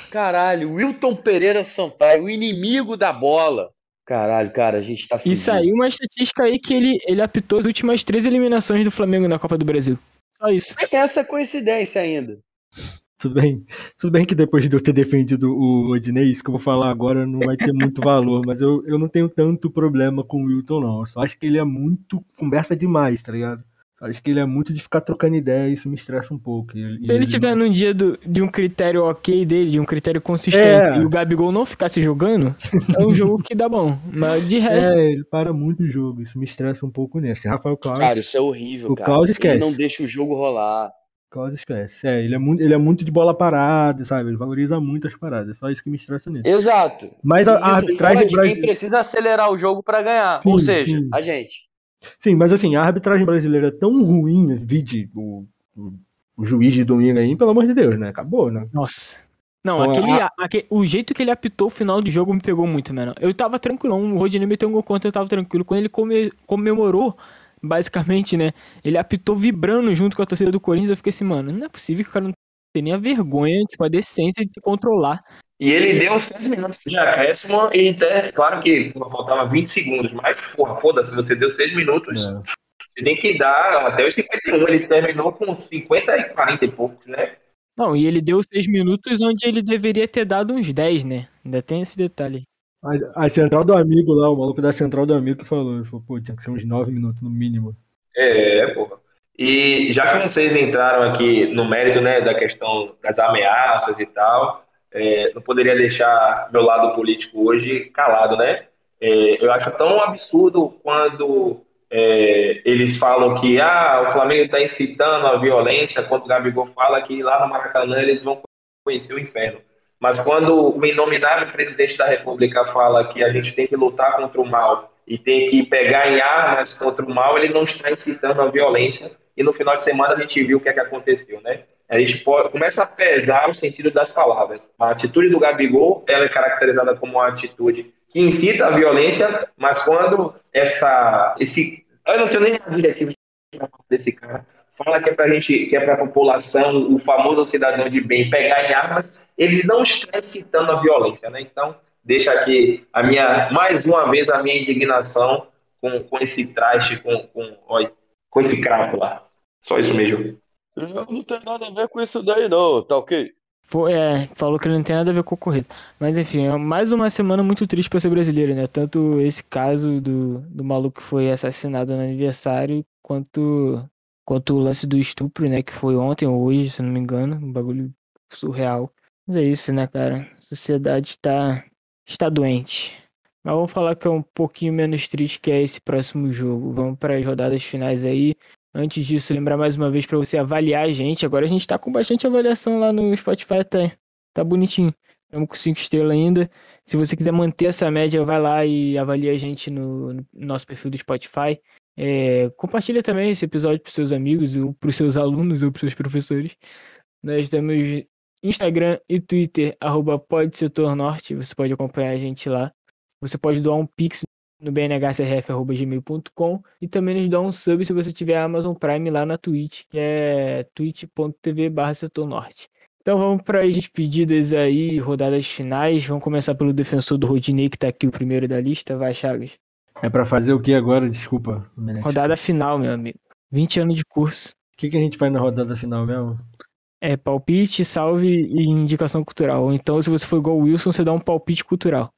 Caralho, Wilton Pereira Sampaio, o inimigo da bola. Caralho, cara, a gente tá E saiu uma estatística aí que ele, ele apitou as últimas três eliminações do Flamengo na Copa do Brasil. Só isso. Tem essa coincidência ainda. Tudo bem, tudo bem que depois de eu ter defendido o Odinei, isso que eu vou falar agora não vai ter muito valor, mas eu, eu não tenho tanto problema com o Wilton, não. Eu só acho que ele é muito. conversa demais, tá ligado? Só acho que ele é muito de ficar trocando ideia e isso me estressa um pouco. Ele, Se ele, tiver num dia do, de um critério ok dele, de um critério consistente, é. e o Gabigol não ficasse jogando, é um jogo que dá bom. Mas de resto. É, ele para muito o jogo, isso me estressa um pouco nesse. Rafael Claus. Cara, isso é horrível, o cara. Claus esquece. Ele não deixa o jogo rolar. Causa esquece. É, ele é, muito, ele é muito de bola parada, sabe? Ele valoriza muito as paradas. É só isso que me estressa nele. Exato. Mas a, a arbitragem de quem brasileira. precisa acelerar o jogo pra ganhar. Sim, Ou seja, sim. a gente. Sim, mas assim, a arbitragem brasileira é tão ruim, vide o, o, o juiz de domingo aí, pelo amor de Deus, né? Acabou, né? Nossa. Não, Então, aquele, a- aque- o jeito que ele apitou o final do jogo me pegou muito, mano. Eu tava tranquilão, o Rodinei meteu um gol contra, eu tava tranquilo. Quando ele come- comemorou, basicamente, né? Ele apitou vibrando junto com a torcida do Corinthians, eu fiquei assim, mano, não é possível que o cara não tenha nem a vergonha, tipo, a decência de se controlar. E ele deu 6 minutos de acréscimo e até, claro que porra, faltava 20 segundos, mas, porra, foda-se, você deu 6 minutos, É. você tem que dar até os 51, ele terminou com 50 e 40 e poucos, né? Não, e ele deu seis minutos onde ele deveria ter dado uns 10, né? Ainda tem esse detalhe. A, a central do amigo lá, o maluco da central do amigo que falou, ele falou, pô, tinha que ser uns 9 minutos no mínimo. É, porra. E já que vocês entraram aqui no mérito, né, da questão das ameaças e tal, é, não poderia deixar meu lado político hoje calado, né? É, eu acho tão absurdo quando é, eles falam que ah, o Flamengo está incitando a violência, quando o Gabigol fala que lá no Maracanã eles vão conhecer o inferno. Mas quando o inominável presidente da República fala que a gente tem que lutar contra o mal e tem que pegar em armas contra o mal, ele não está incitando a violência. E no final de semana a gente viu o que, é que aconteceu, né? A gente pode, começa a pesar o sentido das palavras. A atitude do Gabigol ela é caracterizada como uma atitude que incita a violência, mas quando essa, esse, eu não tenho nem adjetivo desse cara, fala que é para gente, que é para a população, o famoso cidadão de bem pegar em armas, ele não está incitando a violência, né? Então deixa aqui a minha, mais uma vez a minha indignação com, com esse traste, com, com, com esse crapo lá. Só isso mesmo. Eu não tenho nada a ver com isso daí, não, tá ok? Foi, é, falou que ele não tem nada a ver com o corrido. Mas enfim, é mais uma semana muito triste pra ser brasileiro, né? Tanto esse caso do, do maluco que foi assassinado no aniversário, quanto, quanto o lance do estupro, né? Que foi ontem ou hoje, se eu não me engano. Um bagulho surreal. Mas é isso, né, cara? A sociedade está, está doente. Mas vamos falar que é um pouquinho menos triste que é esse próximo jogo. Vamos para as rodadas finais aí. Antes disso, lembrar mais uma vez para você avaliar a gente. Agora a gente tá com bastante avaliação lá no Spotify até. Tá bonitinho. Estamos com 5 estrelas ainda. Se você quiser manter essa média, vai lá e avalia a gente no, no nosso perfil do Spotify. É, compartilha também esse episódio para seus amigos, ou para seus alunos, ou para seus professores. Nós temos Instagram e Twitter, arroba podsetornorte. Você pode acompanhar a gente lá. Você pode doar um pix no bnhcrf.gmail.com e também nos dar um sub se você tiver Amazon Prime lá na Twitch, que é twitch.tv barra norte. Então vamos para as despedidas aí, rodadas finais. Vamos começar pelo defensor do Rodinei, que tá aqui o primeiro da lista. Vai, Chagas. É pra fazer o que agora? Desculpa. Rodada final, meu amigo. 20 anos de curso. O que, que a gente faz na rodada final mesmo? É palpite, salve e indicação cultural. Então, se você for igual o Wilson, você dá um palpite cultural.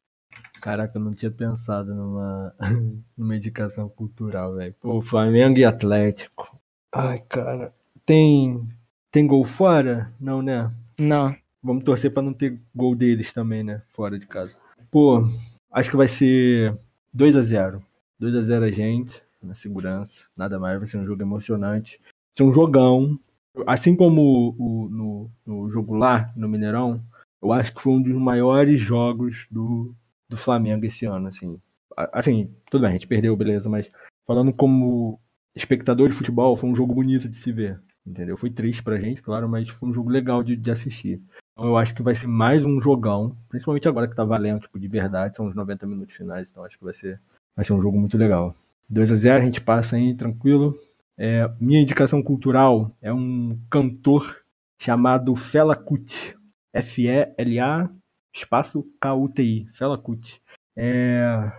Caraca, eu não tinha pensado numa, numa indicação cultural, velho. Pô, Flamengo e Atlético. Ai, cara. Tem. Tem gol fora? Não, né? Não. Vamos torcer pra não ter gol deles também, né? Fora de casa. Pô, acho que vai ser 2 a 0 2 a 0 a gente, na segurança. Nada mais, vai ser um jogo emocionante. Vai ser um jogão. Assim como o, no, no jogo lá, no Mineirão, eu acho que foi um dos maiores jogos do, do Flamengo esse ano, assim. Assim, tudo bem, a gente perdeu, beleza, mas falando como espectador de futebol, foi um jogo bonito de se ver, entendeu? Foi triste pra gente, claro, mas foi um jogo legal de, de assistir. Então eu acho que vai ser mais um jogão, principalmente agora que tá valendo, tipo, de verdade, são os 90 minutos finais, então acho que vai ser, vai ser um jogo muito legal. 2 a 0 a gente passa aí, tranquilo. É, minha indicação cultural é um cantor chamado Fela Kuti. F-E-L-A espaço K-U-T-I. Fela Kuti. É,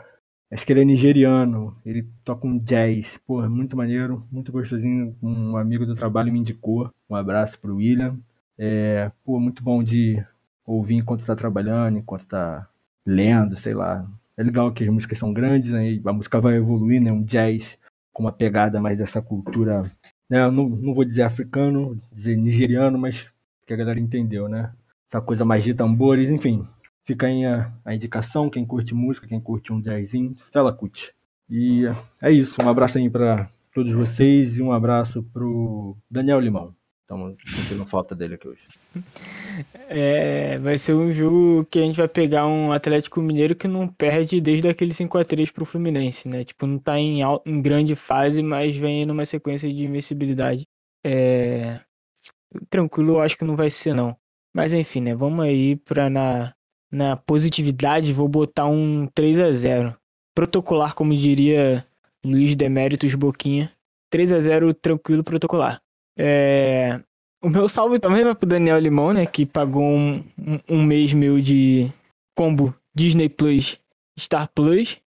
acho que ele é nigeriano. Ele toca um jazz. Pô, é muito maneiro, muito gostosinho. Um amigo do trabalho me indicou. Um abraço pro William. É, pô, muito bom de ouvir enquanto está trabalhando, enquanto está lendo, sei lá. É legal que as músicas são grandes, aí a música vai evoluindo, é um jazz com uma pegada mais dessa cultura, né? Não, não vou dizer africano, dizer nigeriano, mas que a galera entendeu, né? Essa coisa mais de tambores, enfim. Fica aí a, a indicação, quem curte música, quem curte um jazzinho, Fela Kuti. E é isso, um abraço aí para todos vocês e um abraço pro Daniel Limão. Estamos sentindo falta dele aqui hoje. É, vai ser um jogo que a gente vai pegar um Atlético Mineiro que não perde desde aquele 5x3 pro Fluminense, né? Tipo, não tá em, al- em grande fase, mas vem numa sequência de invencibilidade. É, tranquilo, eu acho que não vai ser, não. Mas enfim, né? Vamos aí pra na, na positividade, vou botar um 3 a 0 Protocolar, como diria Luiz Deméritos Boquinha. 3 a 0 tranquilo, protocolar. É, o meu salve também vai pro Daniel Limão, né? Que pagou um, um, um mês meu de combo Disney Plus, Star Plus.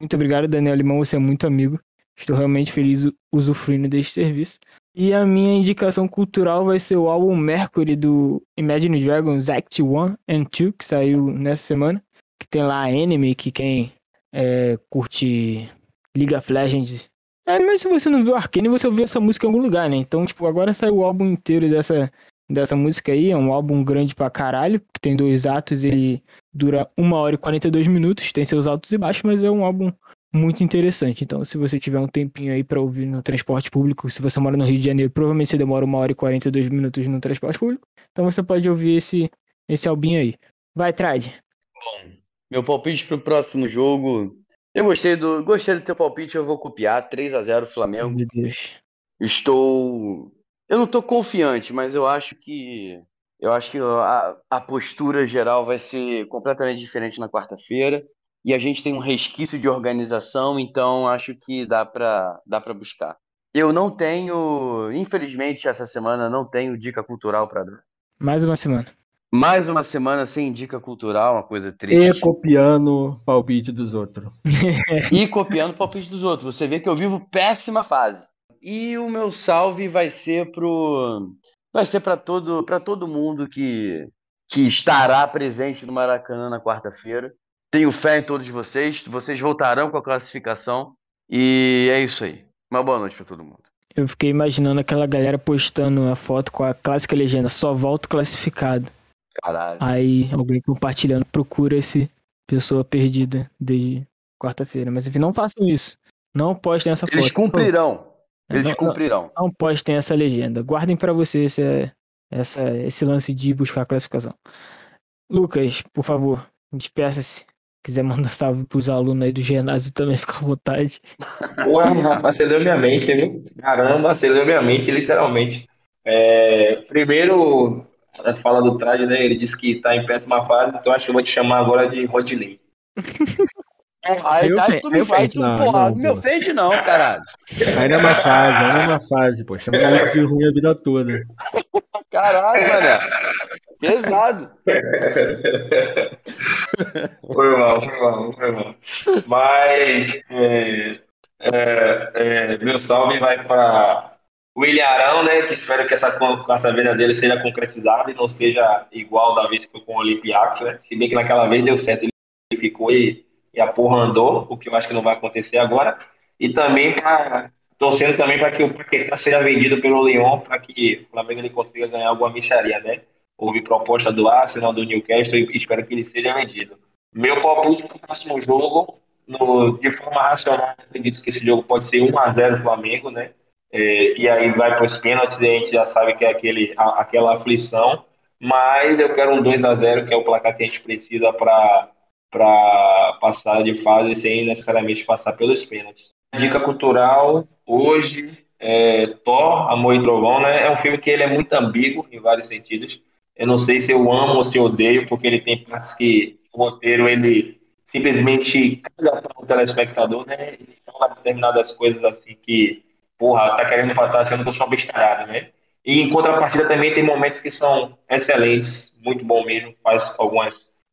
Muito obrigado, Daniel Limão. Você é muito amigo. Estou realmente feliz usufruindo deste serviço. E a minha indicação cultural vai ser o álbum Mercury do Imagine Dragons Act 1 and 2, que saiu nessa semana. Que tem lá a Enemy, que quem é, curte League of Legends é, mas se você não viu Arcane, você ouviu essa música em algum lugar, né? Então, tipo, agora saiu o álbum inteiro dessa, dessa música aí. É um álbum grande pra caralho, que tem dois atos, ele dura 1 hora e 42 minutos, tem seus altos e baixos, mas é um álbum muito interessante. Então, se você tiver um tempinho aí pra ouvir no transporte público, se você mora no Rio de Janeiro, provavelmente você demora 1 hora e 42 minutos no transporte público. Então você pode ouvir esse, esse albinho aí. Vai, Trade. Bom, meu palpite pro próximo jogo. Eu gostei do, gostei do teu palpite, eu vou copiar. 3 a 0 Flamengo. Meu Deus. Estou. Eu não estou confiante, mas eu acho que. Eu acho que a, a postura geral vai ser completamente diferente na quarta-feira. E a gente tem um resquício de organização, então acho que dá para dá para buscar. Eu não tenho, infelizmente, essa semana não tenho dica cultural para dar. Mais uma semana. Mais uma semana sem dica cultural, uma coisa E triste. copiando palpite dos outros. E copiando o palpite dos outros. Você vê que eu vivo péssima fase. E o meu salve vai ser pro vai ser para todo para todo mundo que que estará presente no Maracanã na quarta-feira. Tenho fé em todos vocês. Vocês voltarão com a classificação e é isso aí. Uma boa noite para todo mundo. Eu fiquei imaginando aquela galera postando a foto com a clássica legenda, só volto classificado. Caralho. Aí alguém compartilhando, procura esse pessoa perdida desde quarta-feira. Mas enfim, não façam isso. Não postem essa Eles foto. cumprirão. Não, Eles não, cumprirão. não postem essa legenda. Guardem pra você esse, essa, esse lance de buscar a classificação. Lucas, por favor, despeça-se. Quiser mandar salve pros alunos aí do ginásio também, fica à vontade. Porra, rapaz, você leu minha mente, viu? Caramba, você leu minha mente, literalmente. É, primeiro, a fala do Trade, né? Ele disse que tá em péssima fase, então acho que eu vou te chamar agora de Rodinei. Aí, Eu aí fe- tu me Não, porra, não, me pô. ofende não, caralho. Ainda é uma fase, ainda é uma fase, pô. Chama maluco de ruim a vida toda. Caralho, mané. Pesado. Foi mal, foi mal, foi mal. Mas é, é, é, meu salve vai para o Ilharão, né? Que espero que essa, con- essa venda dele seja concretizada e não seja igual da vez que foi com o Olympiacos, né? Se bem que naquela vez deu certo, ele ficou e, e a porra andou, o que eu acho que não vai acontecer agora. E também para torcendo também para que o Paquetá seja vendido pelo Lyon, para que o Flamengo ele consiga ganhar alguma micharia, né? Houve proposta do Arsenal, do Newcastle e espero que ele seja vendido. Meu palpite para o próximo jogo, no, de forma racional, acredito que esse jogo pode ser 1 a 0 Flamengo, né? É, e aí vai para os pênaltis e a gente já sabe que é aquele, a- aquela aflição. Mas eu quero um 2 a 0 que é o placar que a gente precisa para passar de fase sem necessariamente passar pelos pênaltis. Dica cultural, hoje, é, Thor, Amor e Trovão, né? É um filme que ele é muito ambíguo em vários sentidos. Eu não sei se eu amo ou se eu odeio, porque ele tem partes que o roteiro ele simplesmente caga para o telespectador, né? Ele fala determinadas coisas assim que, porra, tá querendo que eu sou um bestarado, né? E em contrapartida também tem momentos que são excelentes, muito bom mesmo, faz algumas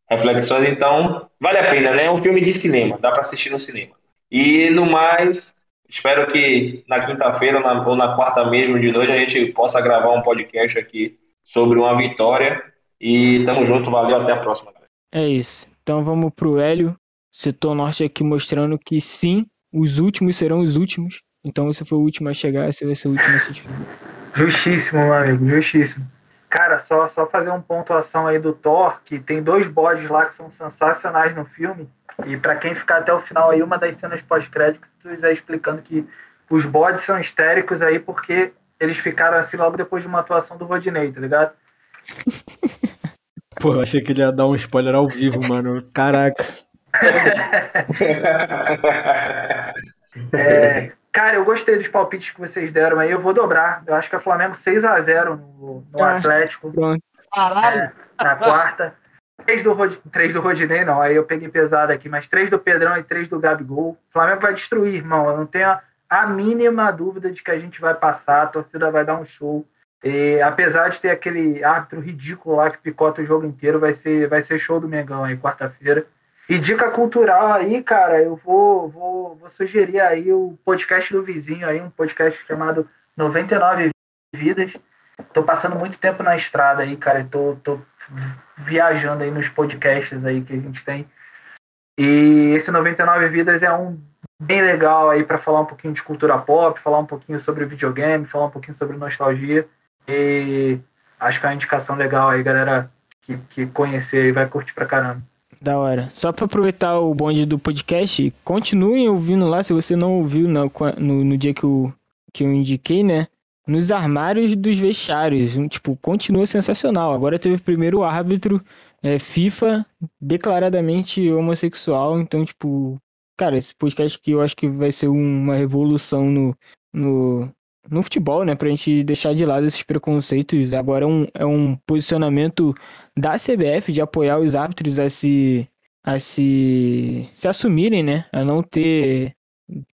reflexões, então vale a pena, né? É um filme de cinema, dá para assistir no cinema. E no mais, espero que na quinta-feira ou na, quarta mesmo de noite a gente possa gravar um podcast aqui sobre uma vitória. E tamo junto, valeu, até a próxima. É isso. Então vamos pro Hélio, setor norte aqui mostrando que sim, os últimos serão os últimos. Então você foi o último a chegar, você vai ser o último a se despedir. Justíssimo, meu amigo, justíssimo. Cara, só, só fazer uma pontuação aí do Thor, que tem dois bodes lá que são sensacionais no filme. E pra quem ficar até o final aí, uma das cenas pós-créditos é explicando que os bodes são histéricos aí porque eles ficaram assim logo depois de uma atuação do Rodinei, tá ligado? Pô, eu achei que ele ia dar um spoiler ao vivo, mano. Caraca. É, cara, eu gostei dos palpites que vocês deram aí. Eu vou dobrar. Eu acho que é Flamengo 6 a 0 no, no Atlético. Pronto. Caralho! É, na quarta. Três do, Rod... três do Rodinei, não. Aí eu peguei pesado aqui, mas três do Pedrão e três do Gabigol. O Flamengo vai destruir, irmão. Eu não tenho a, a mínima dúvida de que a gente vai passar, a torcida vai dar um show. E, apesar de ter aquele árbitro ridículo lá que picota o jogo inteiro, vai ser, vai ser show do Mengão aí, quarta-feira. E dica cultural aí, cara, eu vou, vou, vou sugerir aí o podcast do vizinho aí, um podcast chamado 99 Vidas. Tô passando muito tempo na estrada aí, cara, e tô, tô viajando aí nos podcasts aí que a gente tem. E esse 99 Vidas é um bem legal aí para falar um pouquinho de cultura pop, falar um pouquinho sobre videogame, falar um pouquinho sobre nostalgia. E acho que é uma indicação legal aí, galera que, que conhecer aí vai curtir pra caramba. Da hora. Só pra aproveitar o bonde do podcast, continuem ouvindo lá, se você não ouviu no, no, no dia que eu, que eu indiquei, né? Nos armários dos vestiários. Um, tipo, continua sensacional. Agora teve o primeiro árbitro é, FIFA declaradamente homossexual. Então, tipo, cara, esse podcast aqui eu acho que vai ser uma revolução no, no, no futebol, né? Pra gente deixar de lado esses preconceitos. Agora é um, é um posicionamento da CBF de apoiar os árbitros a se, a se, se assumirem, né? A não ter.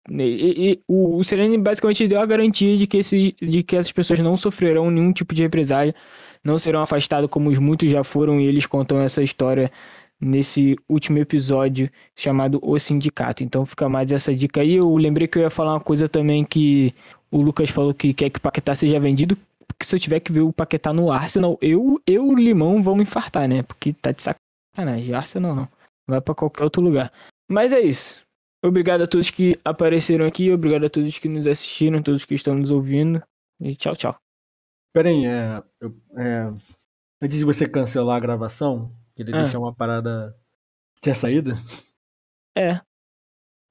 E, e, o, o Serene basicamente deu a garantia de que, esse, de que essas pessoas não sofrerão nenhum tipo de represália, não serão afastados como os muitos já foram, e eles contam essa história nesse último episódio chamado O Sindicato. Então fica mais essa dica aí. Eu lembrei que eu ia falar uma coisa também que o Lucas falou que quer que o Paquetá seja vendido. Porque se eu tiver que ver o Paquetá no Arsenal, eu e o Limão vamos infartar, né? Porque tá de sacanagem. Arsenal não. Vai pra qualquer outro lugar. Mas é isso. Obrigado a todos que apareceram aqui. Obrigado a todos que nos assistiram, todos que estão nos ouvindo. E tchau, tchau. Pera aí, é, é, antes de você cancelar a gravação, queria Ah. deixar uma parada. Você tinha saída? É.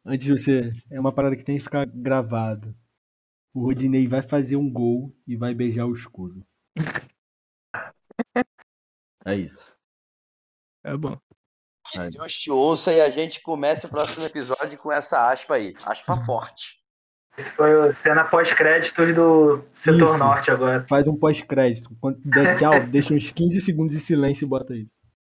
Antes de você. É uma parada que tem que ficar gravado. O Rodinei vai fazer um gol e vai beijar o escudo. É isso. É bom. Aí. Deus te ouça e a gente começa o próximo episódio com essa aspa aí. Aspa forte. Esse foi o cena pós-créditos do Setor Isso. Norte agora. Faz um pós-crédito. Quando der tchau, deixa uns 15 segundos de silêncio e bota isso.